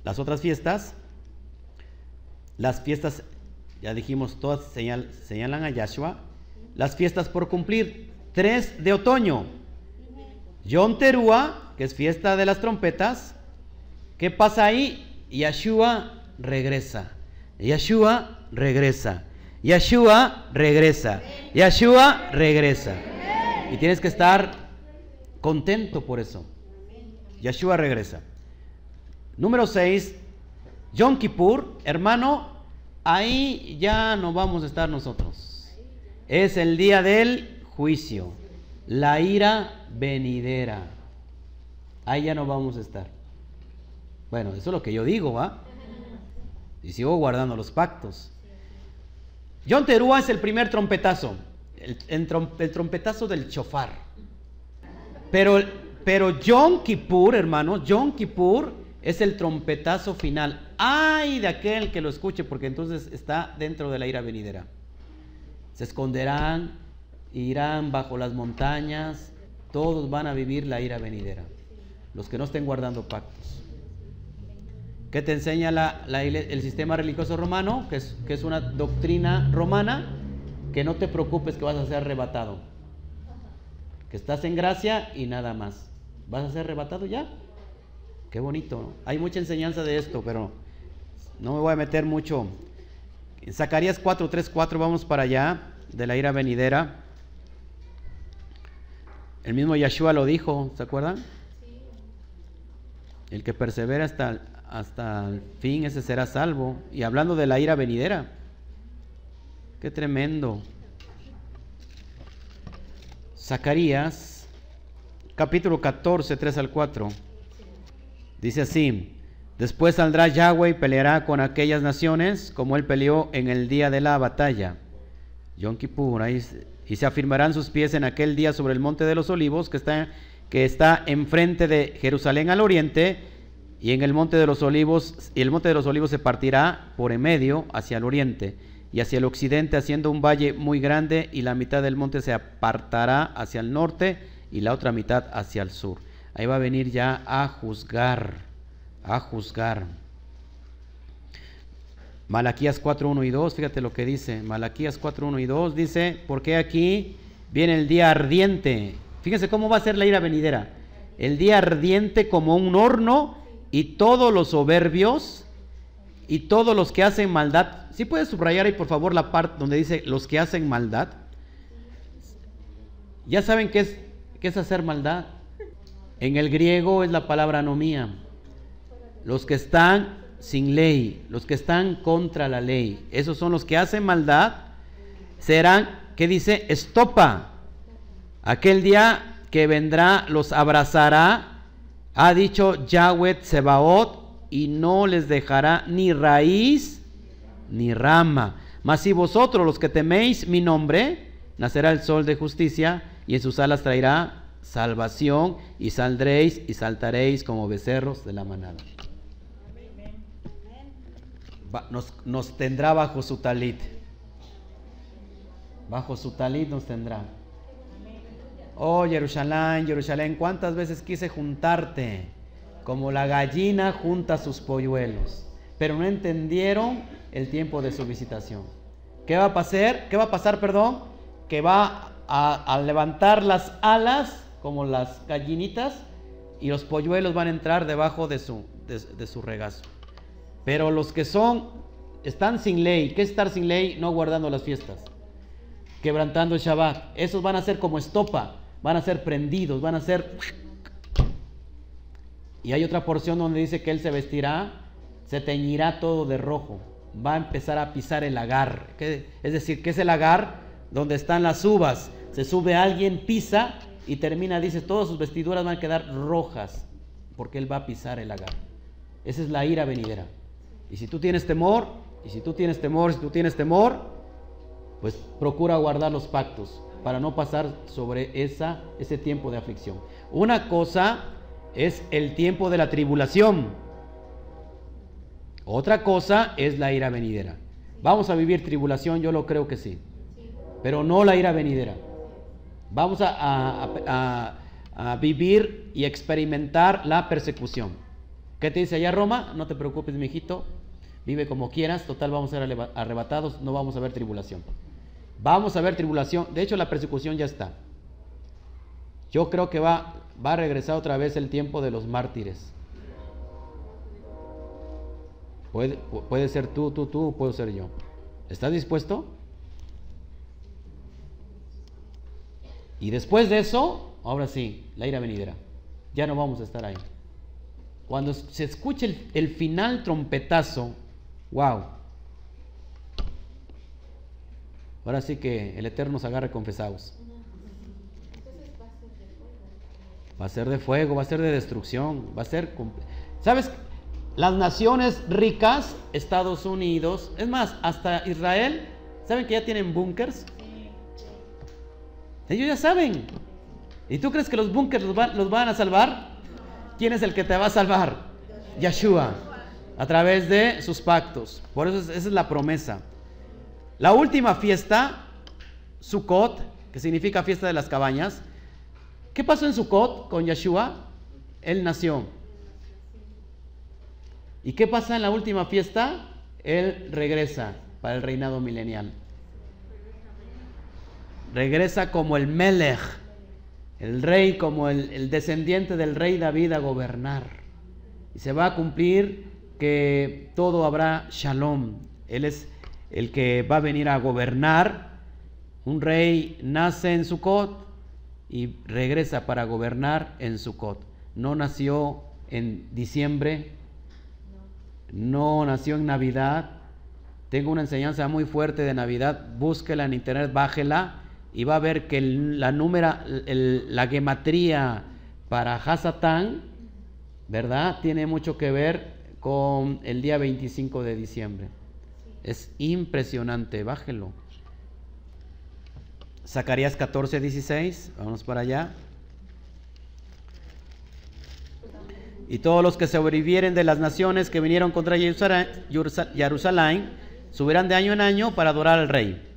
A: Las otras fiestas, las fiestas, ya dijimos, todas señalan a Yahshua, las fiestas por cumplir. 3 de otoño. Yom Teruah, que es fiesta de las trompetas. ¿Qué pasa ahí? Yeshua regresa. Yeshua regresa. Yeshua regresa. Yeshua regresa. Y tienes que estar contento por eso. Yeshua regresa. Número 6. Yom Kippur, hermano, ahí ya no vamos a estar nosotros. Es el día del juicio, la ira venidera. Ahí ya no vamos a estar. Bueno, eso es lo que yo digo, ¿va? Y sigo guardando los pactos. John Terúa es el primer trompetazo, el, trompetazo del chofar. Pero, pero John Kippur, hermano, John Kippur es el trompetazo final. Ay de aquel que lo escuche, porque entonces está dentro de la ira venidera. Se esconderán, irán bajo las montañas, todos van a vivir la ira venidera. Los que no estén guardando pactos. ¿Qué te enseña el sistema religioso romano? Que es, que es una doctrina romana. Que no te preocupes que vas a ser arrebatado. Que estás en gracia y nada más. ¿Vas a ser arrebatado ya? Qué bonito. Hay mucha enseñanza de esto, pero no me voy a meter mucho. En Zacarías 4, 3, 4, vamos para allá, de la ira venidera. El mismo Yeshua lo dijo, ¿se acuerdan? El que persevera hasta, hasta el fin, ese será salvo. Y hablando de la ira venidera, qué tremendo. Zacarías, capítulo 14, 3 al 4. Dice así, después saldrá Yahweh y peleará con aquellas naciones como él peleó en el día de la batalla. Yom Kippur, ahí, y se afirmarán sus pies en aquel día sobre el monte de los olivos que está, que está enfrente de Jerusalén al oriente y en el monte de los olivos, y el monte de los olivos se partirá por en medio hacia el oriente y hacia el occidente, haciendo un valle muy grande, y la mitad del monte se apartará hacia el norte y la otra mitad hacia el sur. Ahí va a venir ya a juzgar, a juzgar. Malaquías 4, 1 y 2, fíjate lo que dice. Malaquías 4, 1 y 2 dice, porque aquí viene el día ardiente. Fíjense cómo va a ser la ira venidera. El día ardiente como un horno y todos los soberbios y todos los que hacen maldad. Si ¿Sí puedes subrayar ahí por favor la parte donde dice los que hacen maldad. Ya saben qué es, qué es hacer maldad. En el griego es la palabra anomía. Los que están sin ley, los que están contra la ley, esos son los que hacen maldad, serán, ¿qué dice? Estopa. Aquel día que vendrá los abrazará ha dicho Yahweh Sebaot, y no les dejará ni raíz ni rama. Mas si vosotros los que teméis mi nombre, nacerá el sol de justicia, y en sus alas traerá salvación, y saldréis y saltaréis como becerros de la manada. Nos, tendrá bajo su talit. Bajo su talit nos tendrá. Oh Jerusalén, Jerusalén, ¿cuántas veces quise juntarte como la gallina junta sus polluelos? Pero no entendieron el tiempo de su visitación. ¿Qué va a pasar? ¿Qué va a pasar, perdón? Que va a, levantar las alas como las gallinitas y los polluelos van a entrar debajo de su, de su regazo. Pero los que son, están sin ley, ¿qué es estar sin ley? No guardando las fiestas, quebrantando el Shabbat. Esos van a ser como estopa van a ser prendidos, van a ser... Y hay otra porción donde dice que él se vestirá, se teñirá todo de rojo, va a empezar a pisar el lagar. Es decir, que es el lagar donde están las uvas. Se sube alguien, pisa y termina, dice, todas sus vestiduras van a quedar rojas, porque él va a pisar el lagar. Esa es la ira venidera. Y si tú tienes temor, y si tú tienes temor, si tú tienes temor, pues procura guardar los pactos para no pasar sobre esa, ese tiempo de aflicción. Una cosa es el tiempo de la tribulación. Otra cosa es la ira venidera. Vamos a vivir tribulación, yo lo creo que sí. Pero no la ira venidera. Vamos a, vivir y experimentar la persecución. ¿Qué te dice allá Roma? No te preocupes, mi hijito. Vive como quieras. Total, vamos a ser arrebatados. No vamos a ver tribulación. Vamos a ver tribulación. De hecho, la persecución ya está. Yo creo que va, va a regresar otra vez el tiempo de los mártires. Puede, puede ser tú, tú, tú, puedo ser yo. ¿Estás dispuesto? Y después de eso, ahora sí, la ira venidera. Ya no vamos a estar ahí. Cuando se escuche el, el final trompetazo, wow. Ahora sí que el Eterno nos agarre confesados. Va a ser de fuego, va a ser de destrucción, va a ser... ¿Sabes? Las naciones ricas, Estados Unidos, es más, hasta Israel, ¿saben que ya tienen búnkers? Ellos ya saben. ¿Y tú crees que los búnkers los, van a salvar? ¿Quién es el que te va a salvar? Yeshua. A través de sus pactos. Por eso esa es la promesa. La última fiesta, Sukkot, que significa fiesta de las cabañas, ¿Qué pasó en Sukkot con Yeshua? Él nació. ¿Y qué pasa en la última fiesta? Él regresa para el reinado milenial. Regresa como el Melech, el rey, como el, el descendiente del rey David a gobernar. Y se va a cumplir que todo habrá shalom. Él es el que va a venir a gobernar. Un rey nace en Sukkot, y regresa para gobernar en Sucot. No nació en diciembre, no nació en Navidad. Tengo una enseñanza muy fuerte de Navidad, búsquela en internet, bájela y va a ver que la número, la gematría para Hasatán, ¿verdad? Tiene mucho que ver con el día 25 de diciembre. Es impresionante, bájelo. Zacarías 14, 16, vamos para allá. Y todos los que sobrevivieren de las naciones que vinieron contra Jerusalén subirán de año en año para adorar al rey,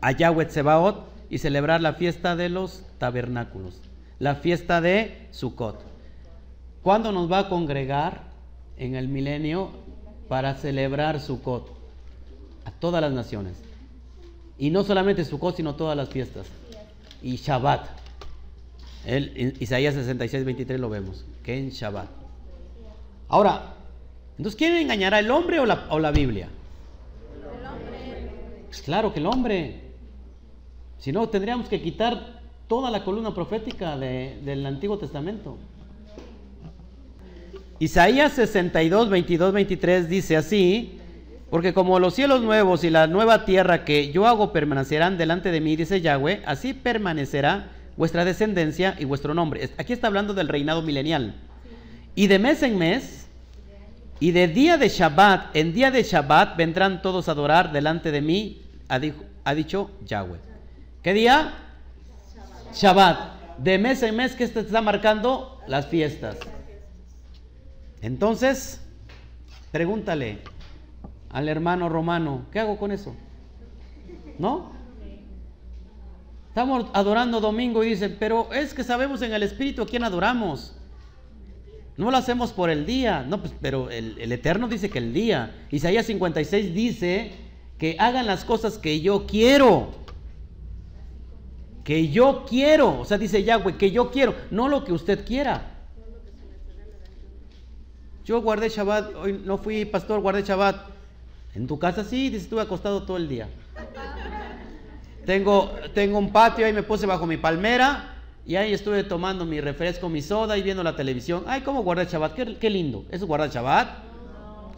A: a Yahweh Tsebaot, y celebrar la fiesta de los tabernáculos, la fiesta de Sukkot. ¿Cuándo nos va a congregar en el milenio para celebrar Sukkot? A todas las naciones. Y no solamente Sukkot, sino todas las fiestas. Y Shabbat. El, Isaías 66, 23 lo vemos. Que en Shabbat. Ahora, entonces, ¿quién engañará, el hombre o la, o la Biblia? El hombre. Claro que el hombre. Si no, tendríamos que quitar toda la columna profética del Antiguo Testamento. Isaías 62, 22, 23 dice así, porque como los cielos nuevos y la nueva tierra que yo hago permanecerán delante de mí, dice Yahweh, así permanecerá vuestra descendencia y vuestro nombre. Aquí está hablando del reinado milenial. Y de mes en mes, y de día de Shabbat, en día de Shabbat vendrán todos a adorar delante de mí, ha, dicho Yahweh. ¿Qué día? Shabbat. De mes en mes, ¿qué está marcando? Las fiestas. Entonces, pregúntale, al hermano romano. ¿Qué hago con eso? ¿No? Estamos adorando domingo y dicen, pero es que sabemos en el Espíritu a quién adoramos. No lo hacemos por el día, no, pues, pero el, el, Eterno dice que el día. Isaías 56 dice que hagan las cosas que yo quiero. Que yo quiero. O sea, dice Yahweh, que yo quiero, no lo que usted quiera. Yo guardé Shabbat, hoy no fui pastor, guardé Shabbat. En tu casa sí, dices, estuve acostado todo el día. Tengo, tengo un patio, ahí me puse bajo mi palmera y ahí estuve tomando mi refresco, mi soda y viendo la televisión. Ay, ¿cómo guardar Shabbat? Qué, qué lindo. ¿Eso es guardar Shabbat?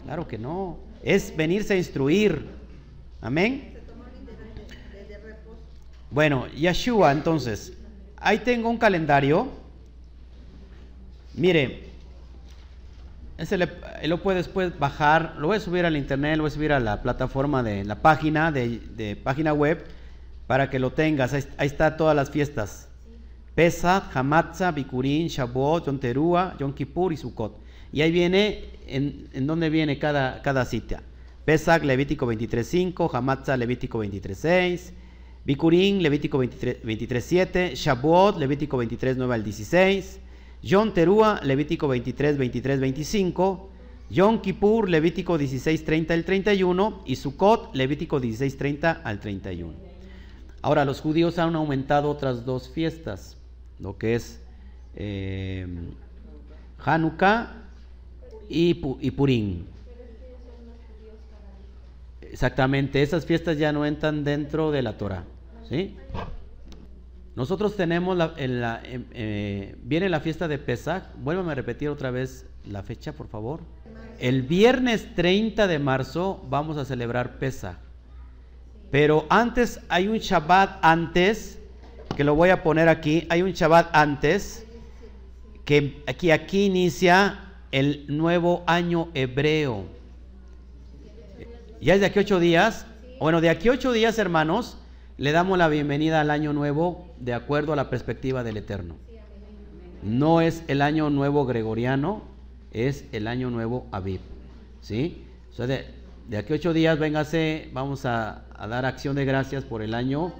A: Claro que no. Es venirse a instruir. Amén. Bueno, Yeshua, entonces, ahí tengo un calendario. Mire, ese lo puede después bajar, lo voy a subir al internet, lo voy a subir a la plataforma de la página, de, página web, para que lo tengas. Ahí, está todas las fiestas. Pesach, Hamatza, Bikurin, Shavuot, Yom Teruah, Yom Kippur y Sukkot. Y ahí viene, en, en dónde viene cada, cada cita. Pesach, Levítico 23.5, Hamatza, Levítico 23.6, Bikurin, Levítico 23.7, Shavuot, Levítico 23.9 al 16, Yom Terúa, Levítico 23, 23, 25. Yom Kippur, Levítico 16, 30 al 31. Y Sukkot, Levítico 16, 30 al 31. Ahora, los judíos han aumentado otras dos fiestas, lo que es eh, Hanukkah y, y Purim. Exactamente, esas fiestas ya no entran dentro de la Torah. ¿sí? Nosotros tenemos, la, em, eh, viene la fiesta de Pesach. Vuélvame a repetir otra vez la fecha, por favor. El viernes 30 de marzo vamos a celebrar Pesach. Pero antes hay un Shabbat antes, que lo voy a poner aquí. Hay un Shabbat antes, que aquí, aquí inicia el nuevo año hebreo. Ya es de aquí ocho días. Bueno, de aquí ocho días, hermanos, le damos la bienvenida al año nuevo de acuerdo a la perspectiva del Eterno. No es el año nuevo gregoriano, es el año nuevo Aviv. ¿Sí? de, aquí ocho días, véngase, vamos a, dar acción de gracias por el año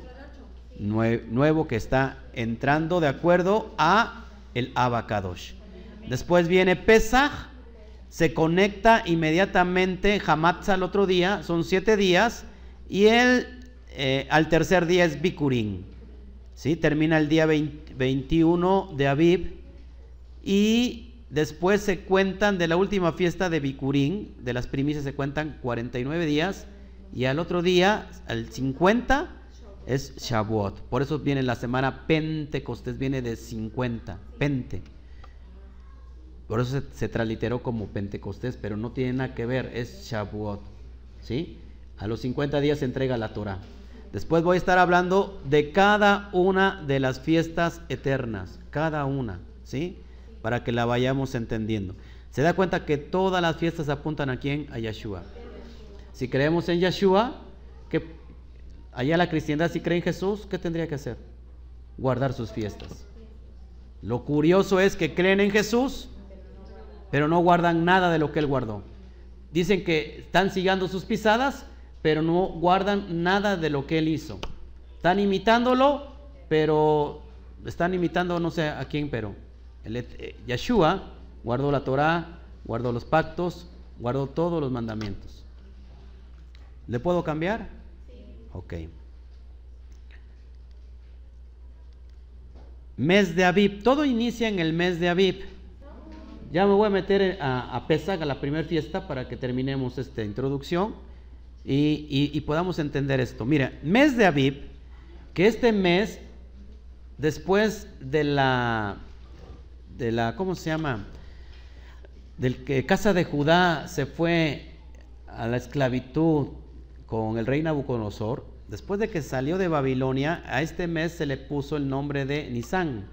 A: nuevo que está entrando de acuerdo a el Abacadosh. Después viene Pesach, se conecta inmediatamente Hamatza al otro día, son siete días, y el, eh, al tercer día es Bikurim. ¿sí? Termina el día 21 de Aviv y después se cuentan de la última fiesta de Bikurim, de las primicias se cuentan 49 días y al otro día, al 50, es Shavuot. Por eso viene la semana Pentecostés, viene de 50, Pente. Por eso se, se, transliteró como Pentecostés, pero no tiene nada que ver, es Shavuot. ¿Sí? A los 50 días se entrega la Torah. Después voy a estar hablando de cada una de las fiestas eternas, cada una, ¿sí? Para que la vayamos entendiendo. Se da cuenta que todas las fiestas apuntan a quién? A Yeshua. Si creemos en Yeshua, que allá la cristiandad si cree en Jesús, ¿qué tendría que hacer? Guardar sus fiestas. Lo curioso es que creen en Jesús, pero no guardan nada de lo que Él guardó. Dicen que están siguiendo sus pisadas, pero no guardan nada de lo que él hizo. Están imitándolo, pero están imitando no sé a quién, pero el, eh, Yeshua guardó la Torah, guardó los pactos, guardó todos los mandamientos. ¿Le puedo cambiar? Ok. Mes de Aviv. Todo inicia en el mes de Aviv. Ya me voy a meter a, a Pesach, a la primera fiesta, para que terminemos esta introducción y, podamos entender esto. Mira, mes de Aviv, que este mes, después de la, de la, ¿cómo se llama? Del que casa de Judá se fue a la esclavitud con el rey Nabucodonosor, después de que salió de Babilonia, a este mes se le puso el nombre de Nisan,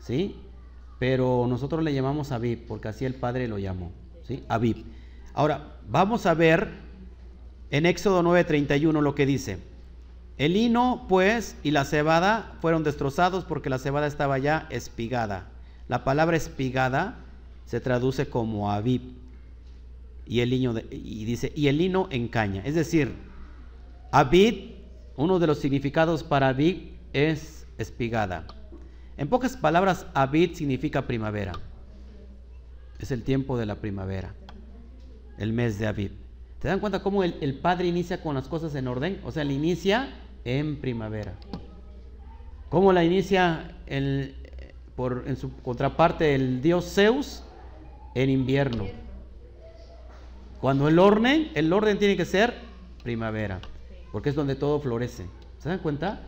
A: ¿sí? Pero nosotros le llamamos Aviv, porque así el padre lo llamó, ¿sí? Aviv. Ahora, vamos a ver en Éxodo 9:31 lo que dice. El hino, pues, y la cebada fueron destrozados porque la cebada estaba ya espigada. La palabra espigada se traduce como aviv. Y el lino, y dice, y el lino en caña. Es decir, aviv, uno de los significados para aviv es espigada. En pocas palabras, aviv significa primavera. Es el tiempo de la primavera, el mes de aviv. ¿Se dan cuenta cómo el, Padre inicia con las cosas en orden? O sea, le inicia en primavera. ¿Cómo la inicia por, en su contraparte el dios Zeus? En invierno. Cuando el orden, el orden tiene que ser primavera, porque es donde todo florece. ¿Se dan cuenta?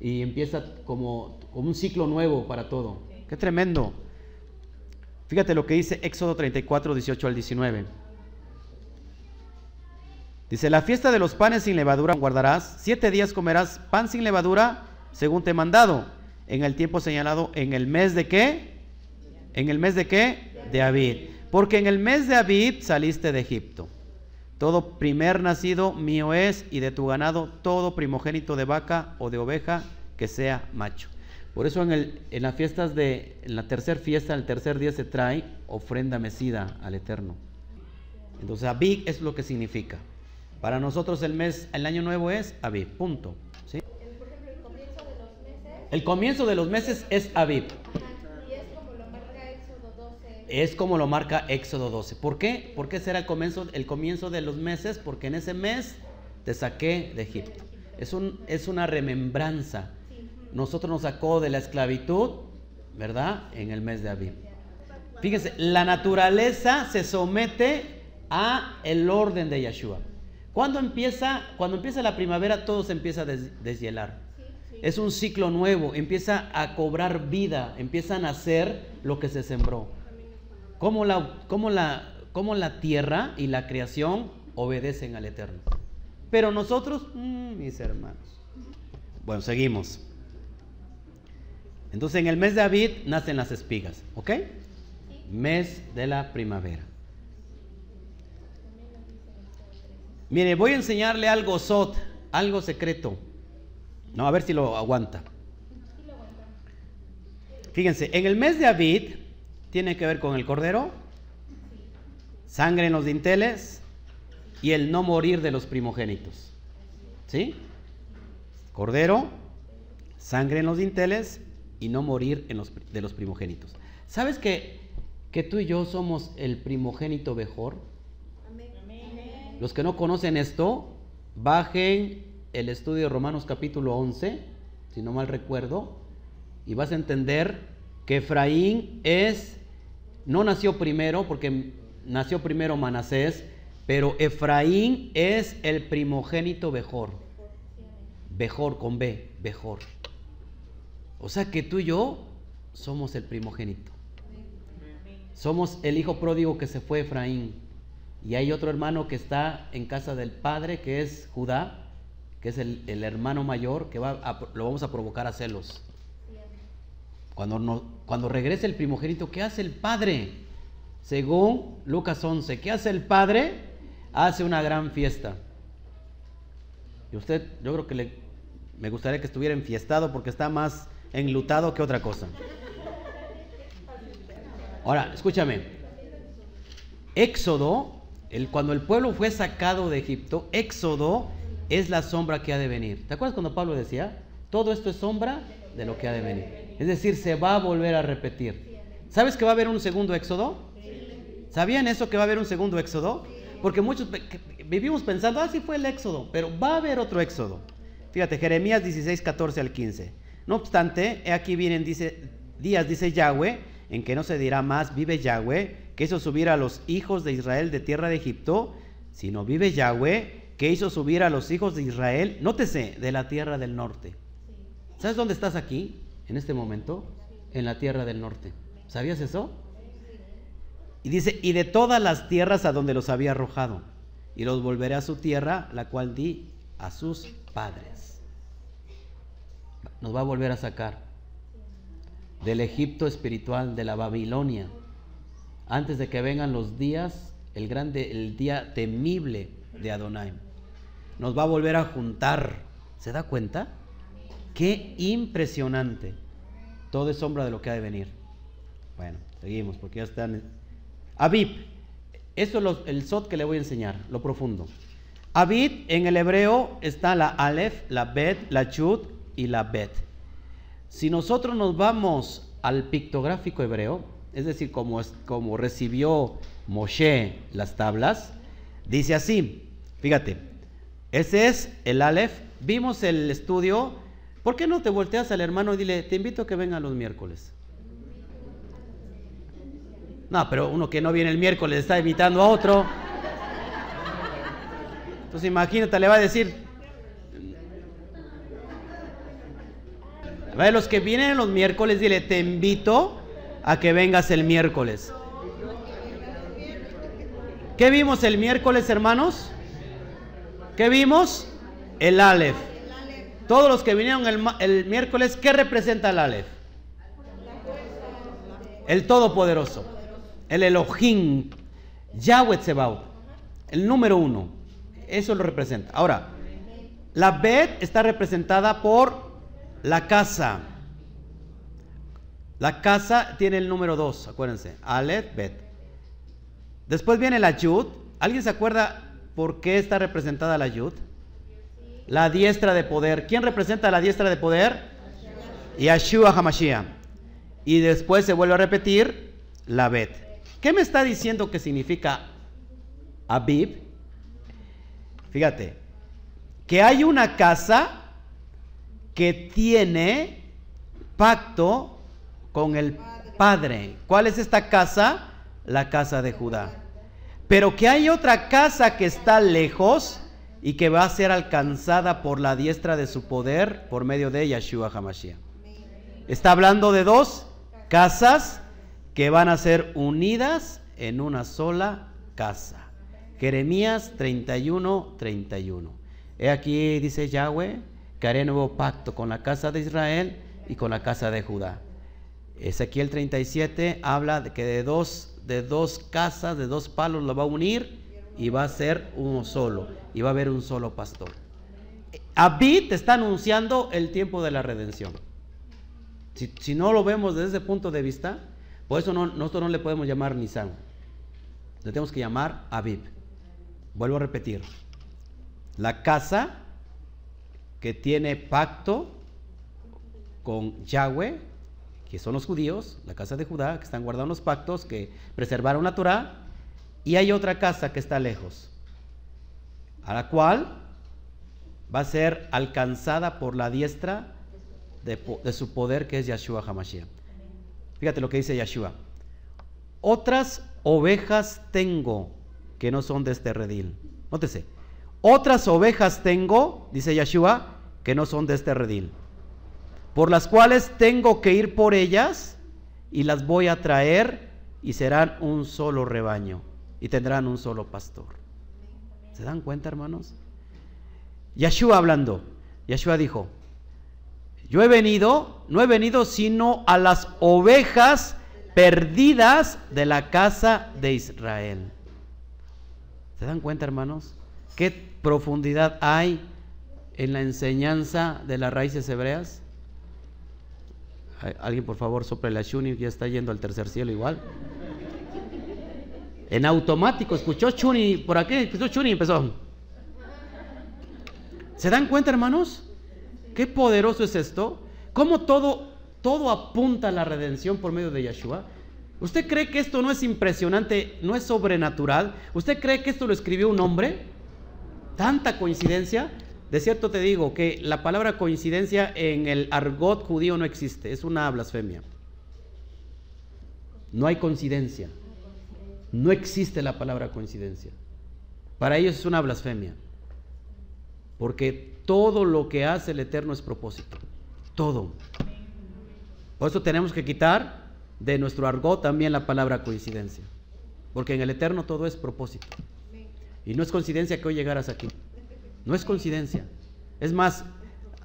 A: Y empieza como, como un ciclo nuevo para todo. Qué tremendo. Fíjate lo que dice Éxodo 34, 18 al 19. Dice, la fiesta de los panes sin levadura guardarás, siete días comerás pan sin levadura, según te he mandado, en el tiempo señalado, en el mes de qué? ¿En el mes de qué? De Abid. Porque en el mes de Abid saliste de Egipto. Todo primer nacido mío es, y de tu ganado todo primogénito de vaca o de oveja que sea macho. Por eso en, el, en las fiestas de, en la tercera fiesta, el tercer día se trae ofrenda mecida al Eterno. Entonces Abid es lo que significa. Para nosotros el mes, el año nuevo es Aviv, punto. El comienzo de los meses es Aviv. Y es como lo marca Éxodo 12. Es como lo marca Éxodo 12. ¿Por qué? ¿Por qué será el comienzo, el comienzo de los meses? Porque en ese mes te saqué de Egipto. Es, un, es una remembranza. Nosotros nos sacó de la esclavitud, ¿verdad? En el mes de Aviv. Fíjense, la naturaleza se somete a el orden de Yeshua. Cuando empieza, cuando empieza la primavera, todo se empieza a deshielar. Es un ciclo nuevo, empieza a cobrar vida, empieza a nacer lo que se sembró. Como la, como la, como la tierra y la creación obedecen al Eterno. Pero nosotros, mm, mis hermanos. Bueno, seguimos. Entonces en el mes de David nacen las espigas, ¿ok? Mes de la primavera. Mire, voy a enseñarle algo sot, algo secreto. No, a ver si lo aguanta. Fíjense, en el mes de David tiene que ver con el cordero, sangre en los dinteles y el no morir de los primogénitos. ¿Sí? Cordero, sangre en los dinteles y no morir en los, de los primogénitos. ¿Sabes que, que tú y yo somos el primogénito mejor? Los que no conocen esto, bajen el estudio de Romanos capítulo 11, si no mal recuerdo, y vas a entender que Efraín es, no nació primero, porque nació primero Manasés, pero Efraín es el primogénito mejor. Bejor con B, mejor. O sea que tú y yo somos el primogénito. Somos el hijo pródigo que se fue Efraín. Y hay otro hermano que está en casa del padre, que es Judá, que es el, hermano mayor, que va lo vamos a provocar a celos. Cuando, no, cuando regrese el primogénito, ¿qué hace el padre? Según Lucas 11, ¿qué hace el padre? Hace una gran fiesta. Y usted, yo creo que le, me gustaría que estuviera enfiestado porque está más enlutado que otra cosa. Ahora, escúchame. Éxodo, el, cuando el pueblo fue sacado de Egipto, Éxodo es la sombra que ha de venir. ¿Te acuerdas cuando Pablo decía, todo esto es sombra de lo que ha de venir? Es decir, se va a volver a repetir. ¿Sabes que va a haber un segundo éxodo? ¿Sabían eso que va a haber un segundo éxodo? Porque muchos vivimos pensando, ah, sí fue el éxodo, pero va a haber otro éxodo. Fíjate, Jeremías 16, 14 al 15. No obstante, aquí vienen dice, días, dice Yahweh, en que no se dirá más, vive Yahweh, que hizo subir a los hijos de Israel de tierra de Egipto, sino vive Yahweh, que hizo subir a los hijos de Israel, nótese, de la tierra del norte. ¿Sabes dónde estás aquí, en este momento? En la tierra del norte. ¿Sabías eso? Y dice, y de todas las tierras a donde los había arrojado, y los volveré a su tierra, la cual di a sus padres. Nos va a volver a sacar del Egipto espiritual, de la Babilonia, antes de que vengan los días, el grande, el día temible de Adonai nos va a volver a juntar. ¿Se da cuenta? Qué impresionante. Todo es sombra de lo que ha de venir. Bueno, seguimos porque ya están. Abib. Eso es el sot que le voy a enseñar, lo profundo. Abib en el hebreo está la Aleph, la Bet, la Chut y la Bet. Si nosotros nos vamos al pictográfico hebreo, es decir, como, recibió Moshe las tablas, dice así, fíjate, ese es el Aleph. Vimos el estudio. ¿Por qué no te volteas al hermano y dile, te invito a que venga los miércoles? No, pero uno que no viene el miércoles está invitando a otro. Entonces imagínate, le va a decir, los que vienen los miércoles, dile, te invito a que vengas el miércoles. ¿Qué vimos el miércoles, hermanos? ¿Qué vimos? El Aleph. Todos los que vinieron el, miércoles, ¿qué representa el Aleph? El Todopoderoso. El Elohim. Yahweh. El número uno. Eso lo representa. Ahora, la Bet está representada por la casa. La casa tiene el número dos, acuérdense. Aleph, Bet. Después viene la Yud. ¿Alguien se acuerda ¿Por qué está representada la Yud? La diestra de poder. ¿Quién representa la diestra de poder? Yeshua Hamashiach. Y después se vuelve a repetir la Bet. ¿Qué me está diciendo que significa Abib? Fíjate, que hay una casa que tiene pacto con el Padre. ¿Cuál es esta casa? La casa de Judá. Pero que hay otra casa que está lejos, y que va a ser alcanzada por la diestra de su poder por medio de Yeshua Hamashiach. Está hablando de dos casas que van a ser unidas en una sola casa. Jeremías 31, 31. He aquí, dice Yahweh, que haré nuevo pacto con la casa de Israel y con la casa de Judá. Ezequiel 37 habla de que de dos, de dos casas, de dos palos lo va a unir y va a ser uno solo. Y va a haber un solo pastor. Abid está anunciando el tiempo de la redención. Si, no lo vemos desde ese punto de vista, por eso nosotros no le podemos llamar Nisan. Le tenemos que llamar Abib. Vuelvo a repetir. La casa que tiene pacto con Yahweh, son los judíos, la casa de Judá, que están guardando los pactos, que preservaron la Torah, y hay otra casa que está lejos, a la cual va a ser alcanzada por la diestra de, su poder que es Yeshua Hamashiach. Fíjate lo que dice Yeshua. Otras ovejas tengo que no son de este redil. Nótese. Otras ovejas tengo, dice Yeshua, que no son de este redil. Por las cuales tengo que ir por ellas y las voy a traer y serán un solo rebaño y tendrán un solo pastor. ¿Se dan cuenta, hermanos? Yeshua hablando. Yeshua dijo, yo he venido, no he venido sino a las ovejas perdidas de la casa de Israel. ¿Se dan cuenta, hermanos? ¿Qué profundidad hay en la enseñanza de las raíces hebreas? Alguien, por favor, sople la Shuni, ya está yendo al tercer cielo igual. En automático, escuchó Chuni, por aquí escuchó Chuni y empezó. ¿Se dan cuenta, hermanos? Qué poderoso es esto. Cómo todo, todo apunta a la redención por medio de Yeshua. ¿Usted cree que esto no es impresionante, no es sobrenatural? ¿Usted cree que esto lo escribió un hombre? ¿Tanta coincidencia? De cierto te digo que la palabra coincidencia en el argot judío no existe, es una blasfemia. No hay coincidencia. No existe la palabra coincidencia. Para ellos es una blasfemia. Porque todo lo que hace el Eterno es propósito. Todo. Por eso tenemos que quitar de nuestro argot también la palabra coincidencia. Porque en el Eterno todo es propósito. Y no es coincidencia que hoy llegaras aquí. No es coincidencia. Es más,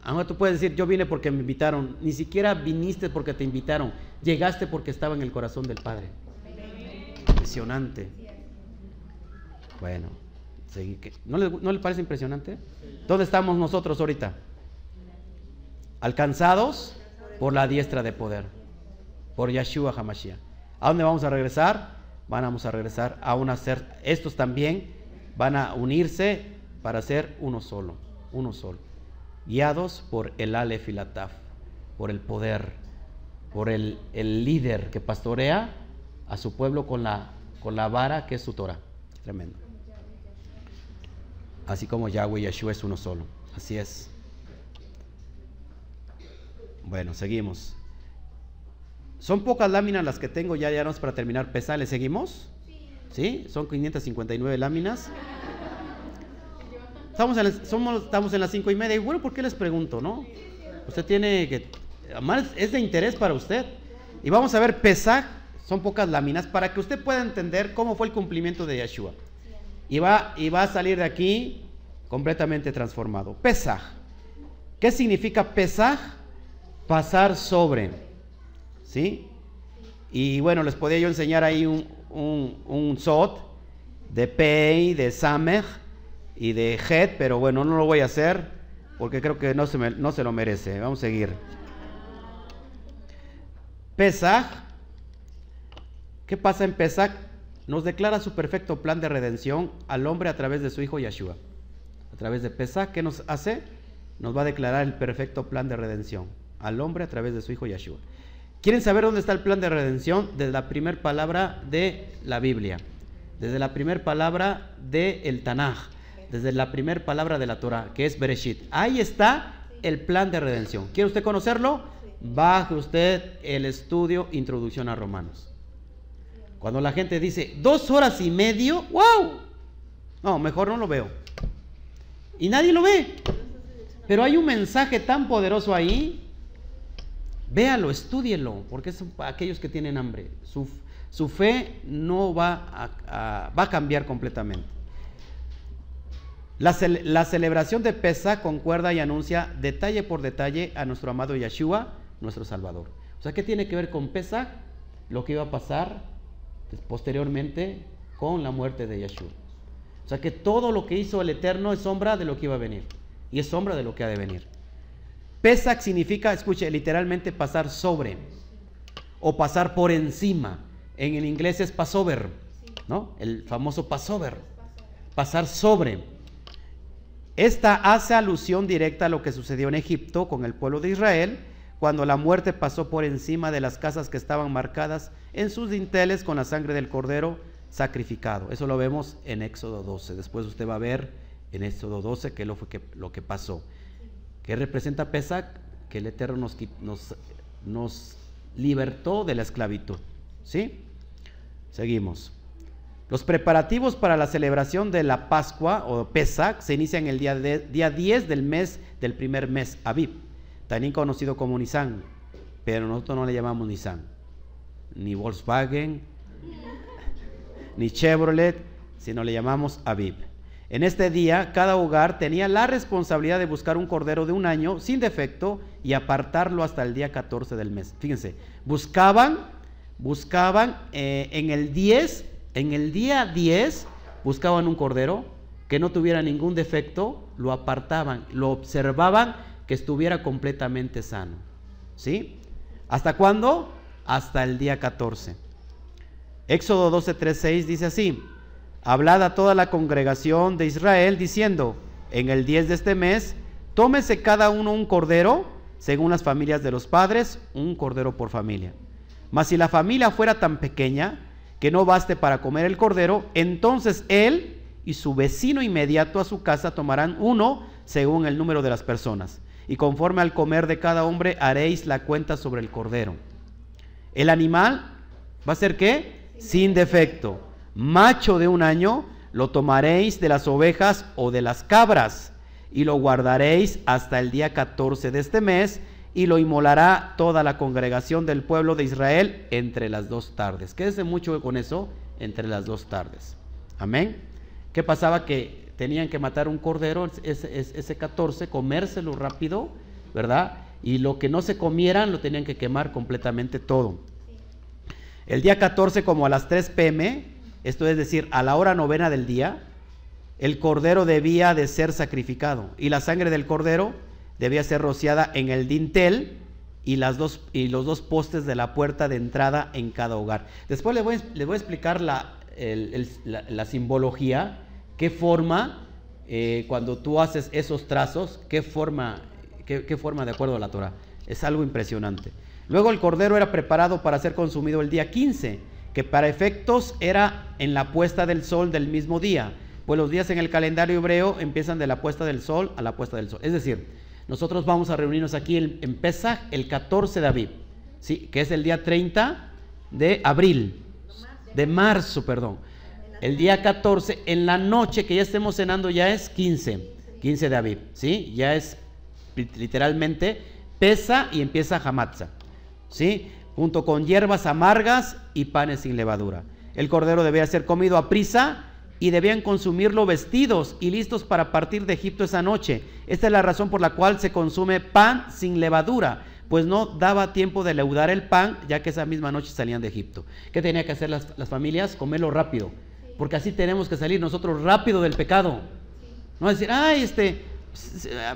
A: ahora tú puedes decir, yo vine porque me invitaron. Ni siquiera viniste porque te invitaron. Llegaste porque estaba en el corazón del Padre. Impresionante. Bueno, ¿no le, ¿no le parece impresionante? ¿Dónde estamos nosotros ahorita? Alcanzados por la diestra de poder, por Yeshua Hamashiach. ¿A dónde vamos a regresar? Vamos a regresar a una ser. Estos también van a unirse para ser uno solo, uno solo. Guiados por el Aleph y por el poder, por el, el líder que pastorea a su pueblo con la, con la vara que es su Torah. Tremendo así como Yahweh y Yeshua es uno solo. Así es. Bueno, seguimos. Son pocas láminas las que tengo ya, ya no es para terminar pesar. ¿Le seguimos? ¿Sí? Son 559 láminas. Estamos en, estamos en las cinco y media. Y bueno, ¿por qué les pregunto, no? Usted tiene que... Además, es de interés para usted. Y vamos a ver Pesaj, son pocas láminas, para que usted pueda entender cómo fue el cumplimiento de Yeshua y va, y va a salir de aquí completamente transformado. Pesaj. ¿Qué significa Pesaj? Pasar sobre. ¿Sí? Y bueno, les podía yo enseñar ahí un, un, Sot de Pei, de Samech y de Het, pero bueno, no lo voy a hacer porque creo que no se, no se lo merece. Vamos a seguir. Pesaj. ¿Qué pasa en Pesaj? nos declara su perfecto plan de redención al hombre a través de su Hijo Yeshua. A través de Pesach, ¿qué nos hace? Nos va a declarar el perfecto plan de redención al hombre a través de su Hijo Yeshua. ¿Quieren saber dónde está el plan de redención? Desde la primera palabra de la Biblia, desde la primera palabra del el Tanaj, desde la primera palabra de la Torah, que es Bereshit. Ahí está el plan de redención. ¿Quiere usted conocerlo? Baje usted el estudio Introducción a Romanos. Cuando la gente dice dos horas y medio, wow. No, mejor no lo veo. Y nadie lo ve. Pero hay un mensaje tan poderoso ahí. Véalo, estúdielo, porque es para aquellos que tienen hambre. Su, su fe no va a, va a cambiar completamente. La, celebración de Pesach concuerda y anuncia detalle por detalle a nuestro amado Yeshua, nuestro Salvador. O sea, ¿qué tiene que ver con Pesach? Lo que iba a pasar posteriormente con la muerte de Yeshua. O sea, que todo lo que hizo el Eterno es sombra de lo que iba a venir. Y es sombra de lo que ha de venir. Pesach significa, escuche, literalmente pasar sobre o pasar por encima. En el inglés es Passover, ¿no? El famoso Passover. Pasar sobre. Esta hace alusión directa a lo que sucedió en Egipto con el pueblo de Israel, cuando la muerte pasó por encima de las casas que estaban marcadas en sus dinteles con la sangre del cordero sacrificado. Eso lo vemos en Éxodo 12. Después usted va a ver en Éxodo 12 qué lo, que, lo que pasó. ¿Qué representa Pesach? Que el Eterno nos, nos, nos libertó de la esclavitud. ¿Sí? Seguimos. Los preparativos para la celebración de la Pascua o Pesach se inician el día, día 10 del mes del primer mes, Aviv, también conocido como Nissan, pero nosotros no le llamamos Nissan, ni Volkswagen, ni Chevrolet, sino le llamamos Aviv. En este día, cada hogar tenía la responsabilidad de buscar un cordero de un año sin defecto y apartarlo hasta el día 14 del mes. Fíjense, buscaban, buscaban eh, en el 10 en el día 10 buscaban un cordero que no tuviera ningún defecto, lo apartaban, lo observaban que estuviera completamente sano. ¿Sí? ¿Hasta cuándo? Hasta el día 14. Éxodo 12, 3, 6 dice así, hablad a toda la congregación de Israel diciendo, en el 10 de este mes, tómese cada uno un cordero, según las familias de los padres, un cordero por familia. Mas si la familia fuera tan pequeña, que no baste para comer el cordero, entonces él y su vecino inmediato a su casa tomarán uno según el número de las personas. Y conforme al comer de cada hombre haréis la cuenta sobre el cordero. El animal va a ser qué? Sin defecto. Macho de un año lo tomaréis de las ovejas o de las cabras y lo guardaréis hasta el día 14 de este mes y lo inmolará toda la congregación del pueblo de Israel entre las dos tardes. Quédese mucho con eso, entre las dos tardes. Amén. ¿Qué pasaba? Que tenían que matar un cordero, ese, ese 14, comérselo rápido, ¿verdad? Y lo que no se comieran lo tenían que quemar completamente todo. El día 14, como a las 3 pm, esto es decir, a la hora novena del día, el cordero debía de ser sacrificado. Y la sangre del cordero debía ser rociada en el dintel y, las dos, y los dos postes de la puerta de entrada en cada hogar. Después les voy, voy a explicar la, la, simbología, qué forma, eh, cuando tú haces esos trazos, qué forma, qué, forma de acuerdo a la Torah. Es algo impresionante. Luego el cordero era preparado para ser consumido el día 15, que para efectos era en la puesta del sol del mismo día, pues los días en el calendario hebreo empiezan de la puesta del sol a la puesta del sol. Es decir, nosotros vamos a reunirnos aquí en, Pesach el 14 de abril, ¿sí? que es el día 30 de abril, de marzo, perdón. El día 14, en la noche que ya estemos cenando, ya es 15, 15 de abril, ¿sí? Ya es literalmente pesa y empieza Hamatza, ¿sí? Junto con hierbas amargas y panes sin levadura. El cordero debe ser comido a prisa y debían consumirlo vestidos y listos para partir de Egipto esa noche. Esta es la razón por la cual se consume pan sin levadura, pues no daba tiempo de leudar el pan, ya que esa misma noche salían de Egipto. ¿Qué tenía que hacer las, familias? Comerlo rápido, porque así tenemos que salir nosotros rápido del pecado. No decir, ay, este,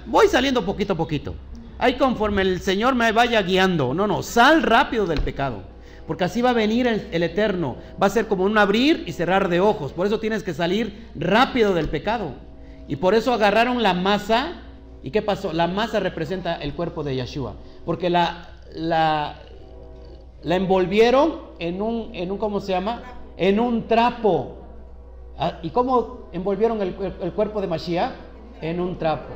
A: voy saliendo poquito a poquito. Ahí conforme el Señor me vaya guiando. No, no, sal rápido del pecado. Porque así va a venir el, Eterno. Va a ser como un abrir y cerrar de ojos. Por eso tienes que salir rápido del pecado. Y por eso agarraron la masa. ¿Y qué pasó? La masa representa el cuerpo de Yeshua. Porque la, la, la envolvieron en un, en un, ¿cómo se llama? En un trapo. Ah, ¿Y cómo envolvieron el, el cuerpo de Mashiach? En un trapo.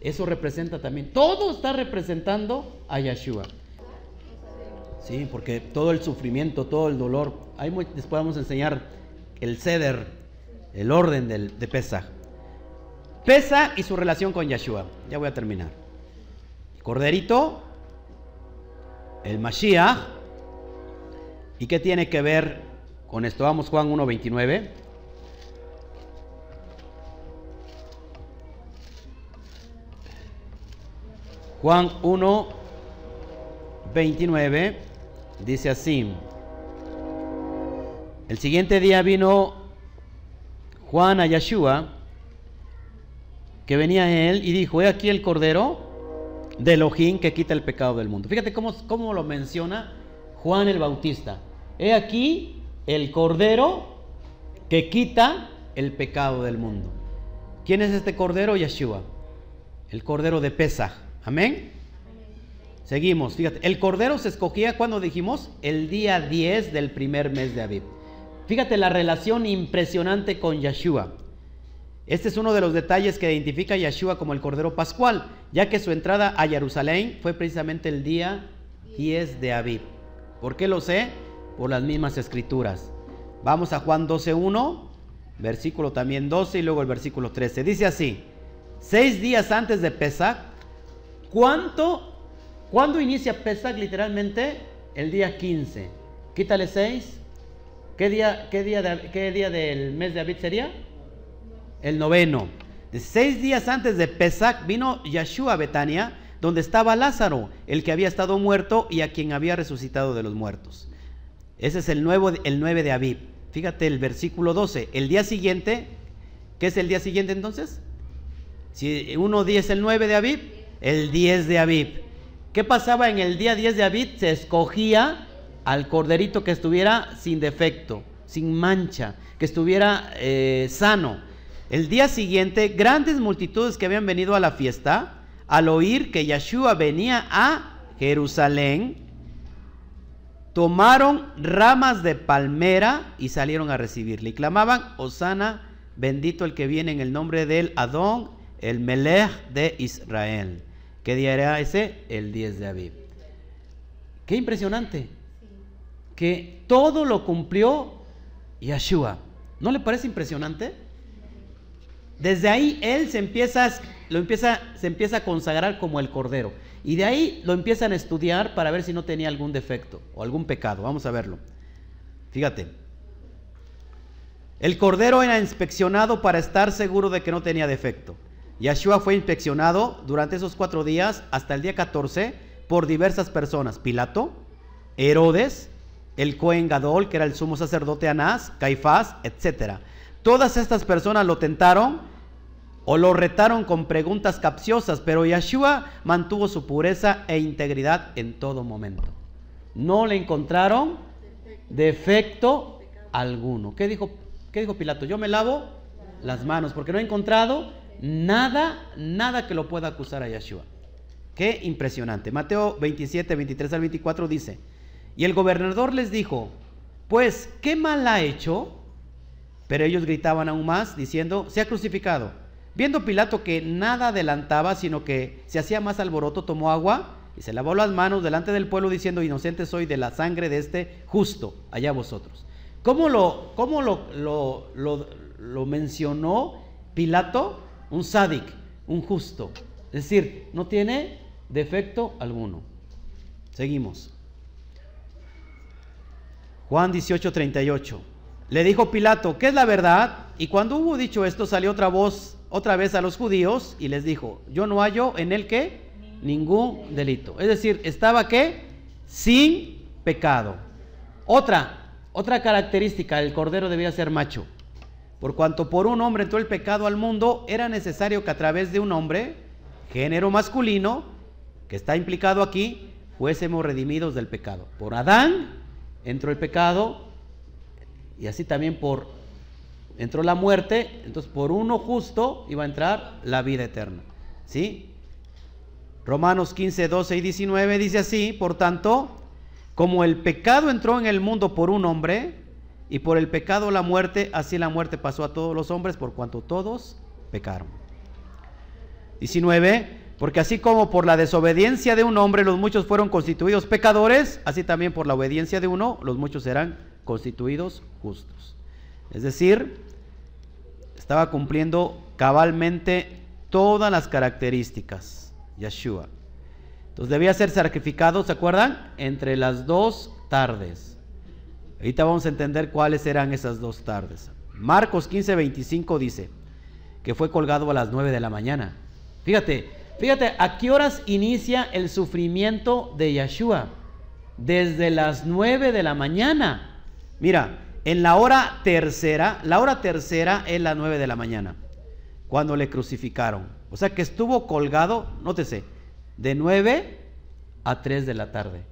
A: Eso representa también. Todo está representando a Yeshua. Sí, porque todo el sufrimiento, todo el dolor, ahí les podemos enseñar el ceder, el orden del, de Pesaj. Pesa y su relación con Yeshua. Ya voy a terminar. Corderito, el Mashiach. ¿Y qué tiene que ver con esto? Vamos Juan 1.29. Juan 1, 29 dice así. El siguiente día vino Juan a Yeshua, que venía a él y dijo, he aquí el cordero de Elohim que quita el pecado del mundo. Fíjate cómo, cómo lo menciona Juan el Bautista. He aquí el cordero que quita el pecado del mundo. ¿Quién es este cordero? Yeshua. El cordero de Pesach. Amén. Seguimos, fíjate, el cordero se escogía cuando dijimos el día 10 del primer mes de Aviv. Fíjate la relación impresionante con Yeshua. Este es uno de los detalles que identifica a Yeshua como el cordero pascual, ya que su entrada a Jerusalén fue precisamente el día 10 de Aviv. ¿Por qué lo sé? Por las mismas escrituras. Vamos a Juan 12.1, versículo también 12 y luego el versículo 13. Dice así, seis días antes de Pesach, ¿Cuánto? ¿Cuándo inicia Pesach literalmente? El día 15. Quítale 6. ¿Qué día, qué, día ¿Qué día del mes de Abid sería? El noveno. De seis días antes de Pesach vino Yeshua a Betania, donde estaba Lázaro, el que había estado muerto y a quien había resucitado de los muertos. Ese es el, nuevo, el 9 de Abib. Fíjate el versículo 12. El día siguiente, ¿qué es el día siguiente entonces? Si uno día es el 9 de Abib, el 10 de Aviv. ¿Qué pasaba en el día 10 de Aviv? Se escogía al corderito que estuviera sin defecto, sin mancha, que estuviera eh, sano. El día siguiente, grandes multitudes que habían venido a la fiesta, al oír que Yeshua venía a Jerusalén, tomaron ramas de palmera y salieron a recibirle. Y clamaban, Osana, bendito el que viene en el nombre del Adón, el Melech de Israel. ¿Qué día era ese? El 10 de Aviv. Qué impresionante. Que todo lo cumplió Yeshua. ¿No le parece impresionante? Desde ahí él se empieza, lo empieza, se empieza a consagrar como el cordero. Y de ahí lo empiezan a estudiar para ver si no tenía algún defecto o algún pecado. Vamos a verlo. Fíjate. El cordero era inspeccionado para estar seguro de que no tenía defecto. Yeshua fue inspeccionado durante esos cuatro días hasta el día 14 por diversas personas. Pilato, Herodes, el Cohen Gadol, que era el sumo sacerdote Anás, Caifás, etc. Todas estas personas lo tentaron o lo retaron con preguntas capciosas, pero Yeshua mantuvo su pureza e integridad en todo momento. No le encontraron defecto alguno. ¿Qué dijo, qué dijo Pilato? Yo me lavo las manos porque no he encontrado nada, nada que lo pueda acusar a Yeshua. Qué impresionante. Mateo 27, 23 al 24 dice, y el gobernador les dijo, pues, ¿qué mal ha hecho? Pero ellos gritaban aún más, diciendo, se ha crucificado. Viendo Pilato que nada adelantaba, sino que se hacía más alboroto, tomó agua y se lavó las manos delante del pueblo, diciendo, inocente soy de la sangre de este justo, allá vosotros. ¿Cómo lo, cómo lo, lo, lo mencionó Pilato? Un sádic, un justo. Es decir, no tiene defecto alguno. Seguimos. Juan 18:38. Le dijo Pilato, ¿qué es la verdad? Y cuando hubo dicho esto, salió otra voz, otra vez a los judíos y les dijo, yo no hallo en él que ningún delito. Es decir, estaba que sin pecado. Otra, otra característica, el cordero debía ser macho. Por cuanto por un hombre entró el pecado al mundo, era necesario que a través de un hombre, género masculino, que está implicado aquí, fuésemos redimidos del pecado. Por Adán entró el pecado y así también por entró la muerte, entonces por uno justo iba a entrar la vida eterna. ¿Sí? Romanos 15, 12 y 19 dice así, por tanto, como el pecado entró en el mundo por un hombre, y por el pecado la muerte, así la muerte pasó a todos los hombres por cuanto todos pecaron. 19. Porque así como por la desobediencia de un hombre los muchos fueron constituidos pecadores, así también por la obediencia de uno los muchos serán constituidos justos. Es decir, estaba cumpliendo cabalmente todas las características. Yeshua. Entonces debía ser sacrificado, ¿se acuerdan? Entre las dos tardes. Ahorita vamos a entender cuáles eran esas dos tardes. Marcos 15, 25 dice que fue colgado a las 9 de la mañana. Fíjate, fíjate, ¿a qué horas inicia el sufrimiento de Yeshua? Desde las 9 de la mañana. Mira, en la hora tercera, la hora tercera es las 9 de la mañana, cuando le crucificaron. O sea que estuvo colgado, nótese, de 9 a 3 de la tarde.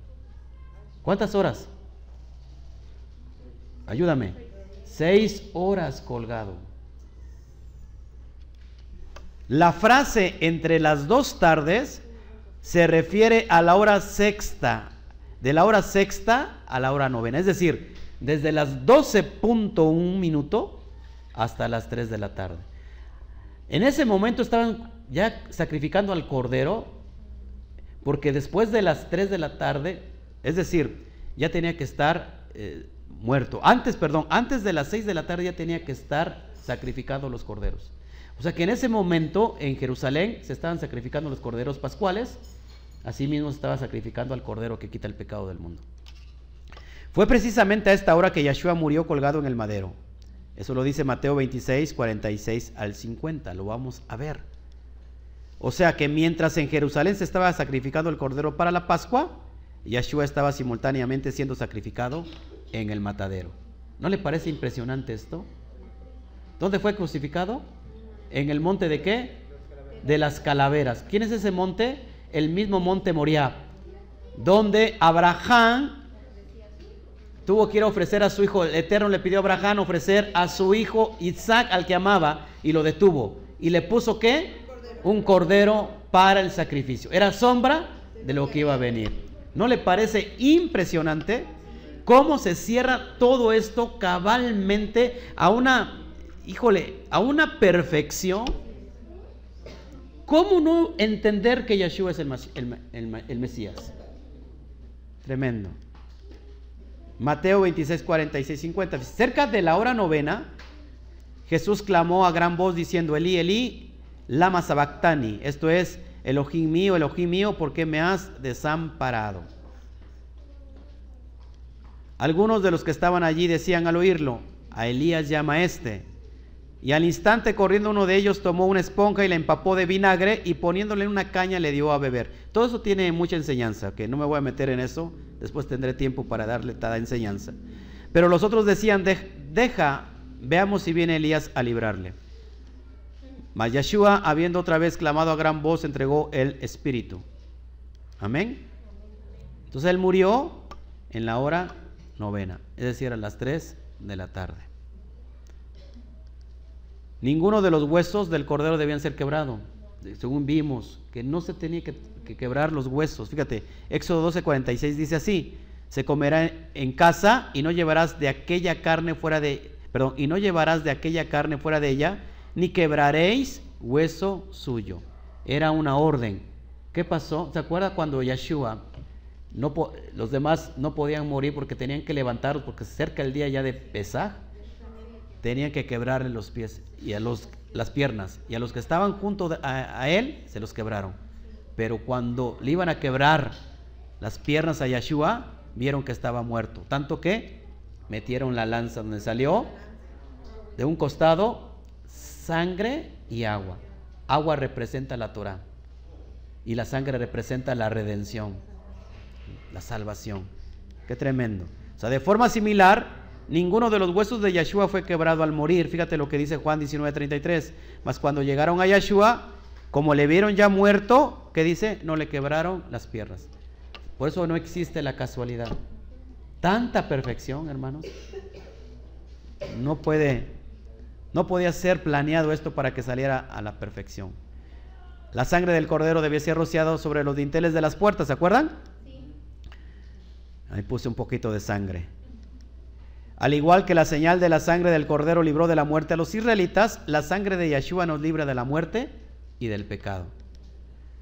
A: ¿Cuántas horas? Ayúdame. Seis horas colgado. La frase entre las dos tardes se refiere a la hora sexta, de la hora sexta a la hora novena. Es decir, desde las 12.1 minuto hasta las 3 de la tarde. En ese momento estaban ya sacrificando al cordero, porque después de las 3 de la tarde, es decir, ya tenía que estar eh, muerto. Antes, perdón, antes de las 6 de la tarde ya tenía que estar sacrificando los corderos. O sea que en ese momento en Jerusalén se estaban sacrificando los corderos pascuales, asimismo se estaba sacrificando al cordero que quita el pecado del mundo. Fue precisamente a esta hora que Yeshua murió colgado en el madero. Eso lo dice Mateo 26, 46 al 50. Lo vamos a ver. O sea que mientras en Jerusalén se estaba sacrificando el cordero para la Pascua, Yeshua estaba simultáneamente siendo sacrificado en el matadero. ¿No le parece impresionante esto? ¿Dónde fue crucificado? ¿En el monte de qué? De las calaveras. ¿Quién es ese monte? El mismo monte Moriah, donde Abraham tuvo que ir a ofrecer a su hijo, el Eterno le pidió a Abraham ofrecer a su hijo Isaac al que amaba y lo detuvo. ¿Y le puso qué? Un cordero para el sacrificio. Era sombra de lo que iba a venir. ¿No le parece impresionante cómo se cierra todo esto cabalmente a una, híjole, a una perfección? ¿Cómo no entender que Yeshua es el, Mesías? Tremendo. Mateo 26, 46, 50. Cerca de la hora novena, Jesús clamó a gran voz diciendo, Elí, Elí, lama sabactani. Esto es, Elohim mío, Elohim mío, ¿por qué me has desamparado? Algunos de los que estaban allí decían al oírlo, a Elías llama este. Y al instante corriendo uno de ellos tomó una esponja y la empapó de vinagre y poniéndole en una caña le dio a beber. Todo eso tiene mucha enseñanza, que no me voy a meter en eso, después tendré tiempo para darle toda enseñanza. Pero los otros decían, deja, veamos si viene Elías a librarle. Mas Yeshua, habiendo otra vez clamado a gran voz, entregó el espíritu. Amén. Entonces él murió en la hora novena, es decir, a las 3 de la tarde. Ninguno de los huesos del cordero debían ser quebrados, según vimos, que no se tenía que, quebrar los huesos. Fíjate, Éxodo 12, 46 dice así, se comerá en casa y no llevarás de aquella carne fuera de, perdón, y no llevarás de aquella carne fuera de ella, ni quebraréis hueso suyo. Era una orden. ¿Qué pasó? ¿Se acuerda cuando Yeshua, no, los demás no podían morir porque tenían que levantarlos porque cerca el día ya de Pesaj? tenían que quebrarle los pies y a los, las piernas. Y a los que estaban junto a, él, se los quebraron. Pero cuando le iban a quebrar las piernas a Yeshua, vieron que estaba muerto. Tanto que metieron la lanza donde salió de un costado sangre y agua. Agua representa la Torah y la sangre representa la redención, la salvación. Qué tremendo. O sea, de forma similar, Ninguno de los huesos de Yeshua fue quebrado al morir. Fíjate lo que dice Juan 19:33. Mas cuando llegaron a Yeshua, como le vieron ya muerto, ¿qué dice? No le quebraron las piernas. Por eso no existe la casualidad. Tanta perfección, hermanos. No puede, no podía ser planeado esto para que saliera a la perfección. La sangre del cordero debía ser rociada sobre los dinteles de las puertas, ¿se acuerdan? Ahí puse un poquito de sangre. Al igual que la señal de la sangre del cordero libró de la muerte a los israelitas, la sangre de Yeshua nos libra de la muerte y del pecado.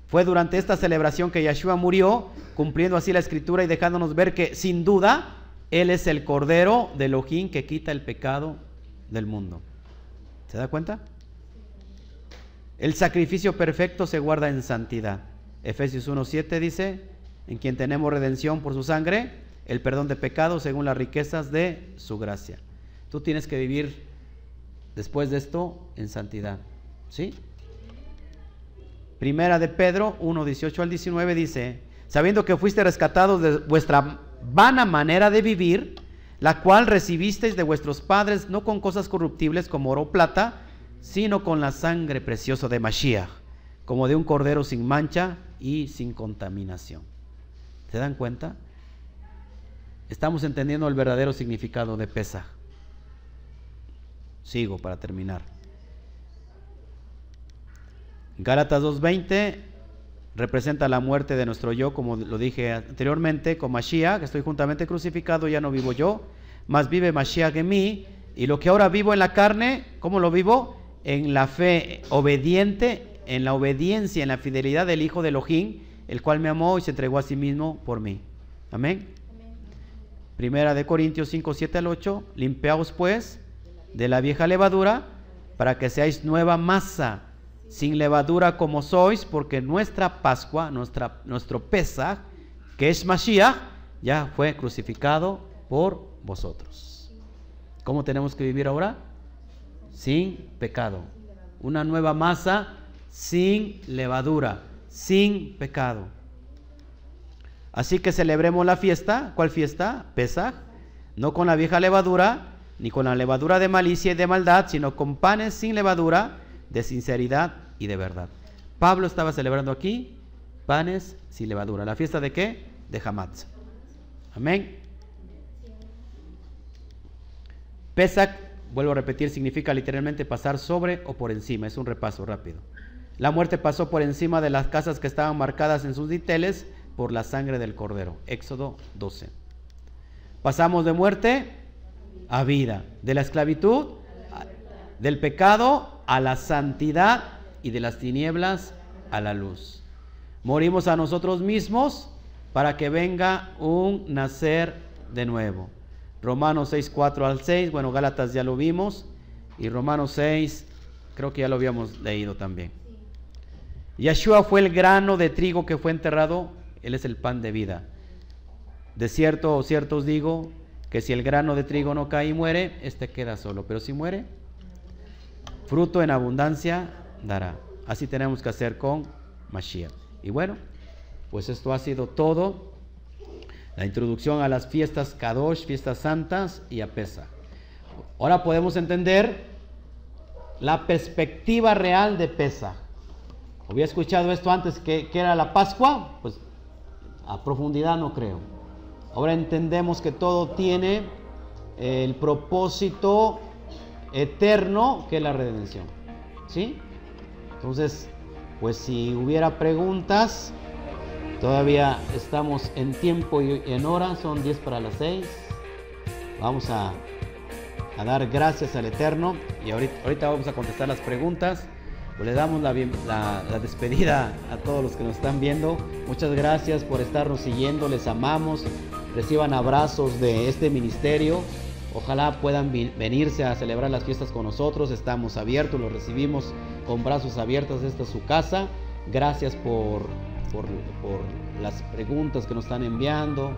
A: Fue durante esta celebración que Yeshua murió, cumpliendo así la escritura y dejándonos ver que sin duda Él es el cordero de Elohim que quita el pecado del mundo. ¿Se da cuenta? El sacrificio perfecto se guarda en santidad. Efesios 1.7 dice, en quien tenemos redención por su sangre, el perdón de pecados según las riquezas de su gracia. Tú tienes que vivir después de esto en santidad. ¿Sí? Primera de Pedro 1, 18 al 19 dice, sabiendo que fuiste rescatados de vuestra vana manera de vivir, la cual recibisteis de vuestros padres no con cosas corruptibles como oro o plata, sino con la sangre preciosa de Mashiach, como de un cordero sin mancha y sin contaminación. ¿Se dan cuenta? Estamos entendiendo el verdadero significado de Pesach. Sigo para terminar. Gálatas 2.20 representa la muerte de nuestro yo, como lo dije anteriormente, con Mashiach, que estoy juntamente crucificado, ya no vivo yo, más vive Mashiach en mí, y lo que ahora vivo en la carne, ¿cómo lo vivo? En la fe obediente, en la obediencia, en la fidelidad del Hijo de Elohim, el cual me amó y se entregó a sí mismo por mí. Amén. Primera de Corintios 5, 7 al 8, limpiaos pues de la vieja levadura para que seáis nueva masa sin levadura como sois, porque nuestra Pascua, nuestra, nuestro Pesach, que es Mashiach, ya fue crucificado por vosotros. ¿Cómo tenemos que vivir ahora? Sin pecado. Una nueva masa sin levadura, sin pecado. Así que celebremos la fiesta. ¿Cuál fiesta? Pesach. No con la vieja levadura, ni con la levadura de malicia y de maldad, sino con panes sin levadura de sinceridad y de verdad. Pablo estaba celebrando aquí panes sin levadura. ¿La fiesta de qué? De Hamatz. Amén. Pesach, vuelvo a repetir, significa literalmente pasar sobre o por encima. Es un repaso rápido. La muerte pasó por encima de las casas que estaban marcadas en sus diteles por la sangre del cordero. Éxodo 12. Pasamos de muerte a vida, de la esclavitud, del pecado a la santidad y de las tinieblas a la luz. Morimos a nosotros mismos para que venga un nacer de nuevo. Romanos 6, 4 al 6, bueno, Gálatas ya lo vimos, y Romanos 6, creo que ya lo habíamos leído también. Yeshua fue el grano de trigo que fue enterrado, Él es el pan de vida. De cierto o cierto os digo que si el grano de trigo no cae y muere, este queda solo, pero si muere, fruto en abundancia dará. Así tenemos que hacer con Mashiach. Y bueno, pues esto ha sido todo. La introducción a las fiestas Kadosh, fiestas santas y a Pesa. Ahora podemos entender la perspectiva real de Pesa. Había escuchado esto antes que, era la Pascua, pues a profundidad no creo. Ahora entendemos que todo tiene el propósito eterno que es la redención. ¿Sí? Entonces, pues si hubiera preguntas, todavía estamos en tiempo y en hora, son 10 para las 6. Vamos a, dar gracias al Eterno y ahorita, vamos a contestar las preguntas. Pues le damos la, despedida a todos los que nos están viendo. Muchas gracias por estarnos siguiendo, les amamos. Reciban abrazos de este ministerio. Ojalá puedan venirse a celebrar las fiestas con nosotros. Estamos abiertos, los recibimos con brazos abiertos. Esta es su casa. Gracias por, por, por las preguntas que nos están enviando,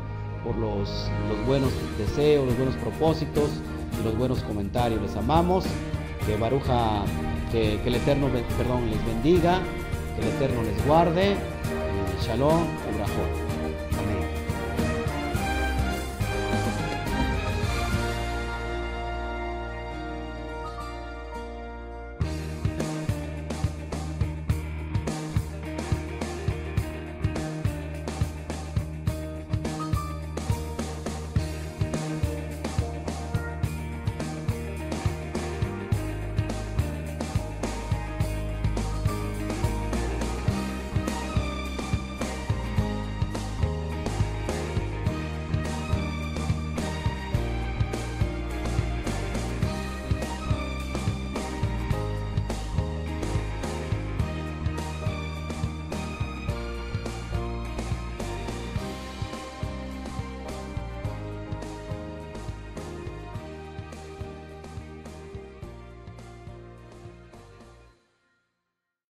A: por los, los, buenos deseos, los buenos propósitos y los buenos comentarios. Les amamos. Que Baruja, que, el Eterno perdón, les bendiga. Que el Eterno les guarde. Shalom, Abraham.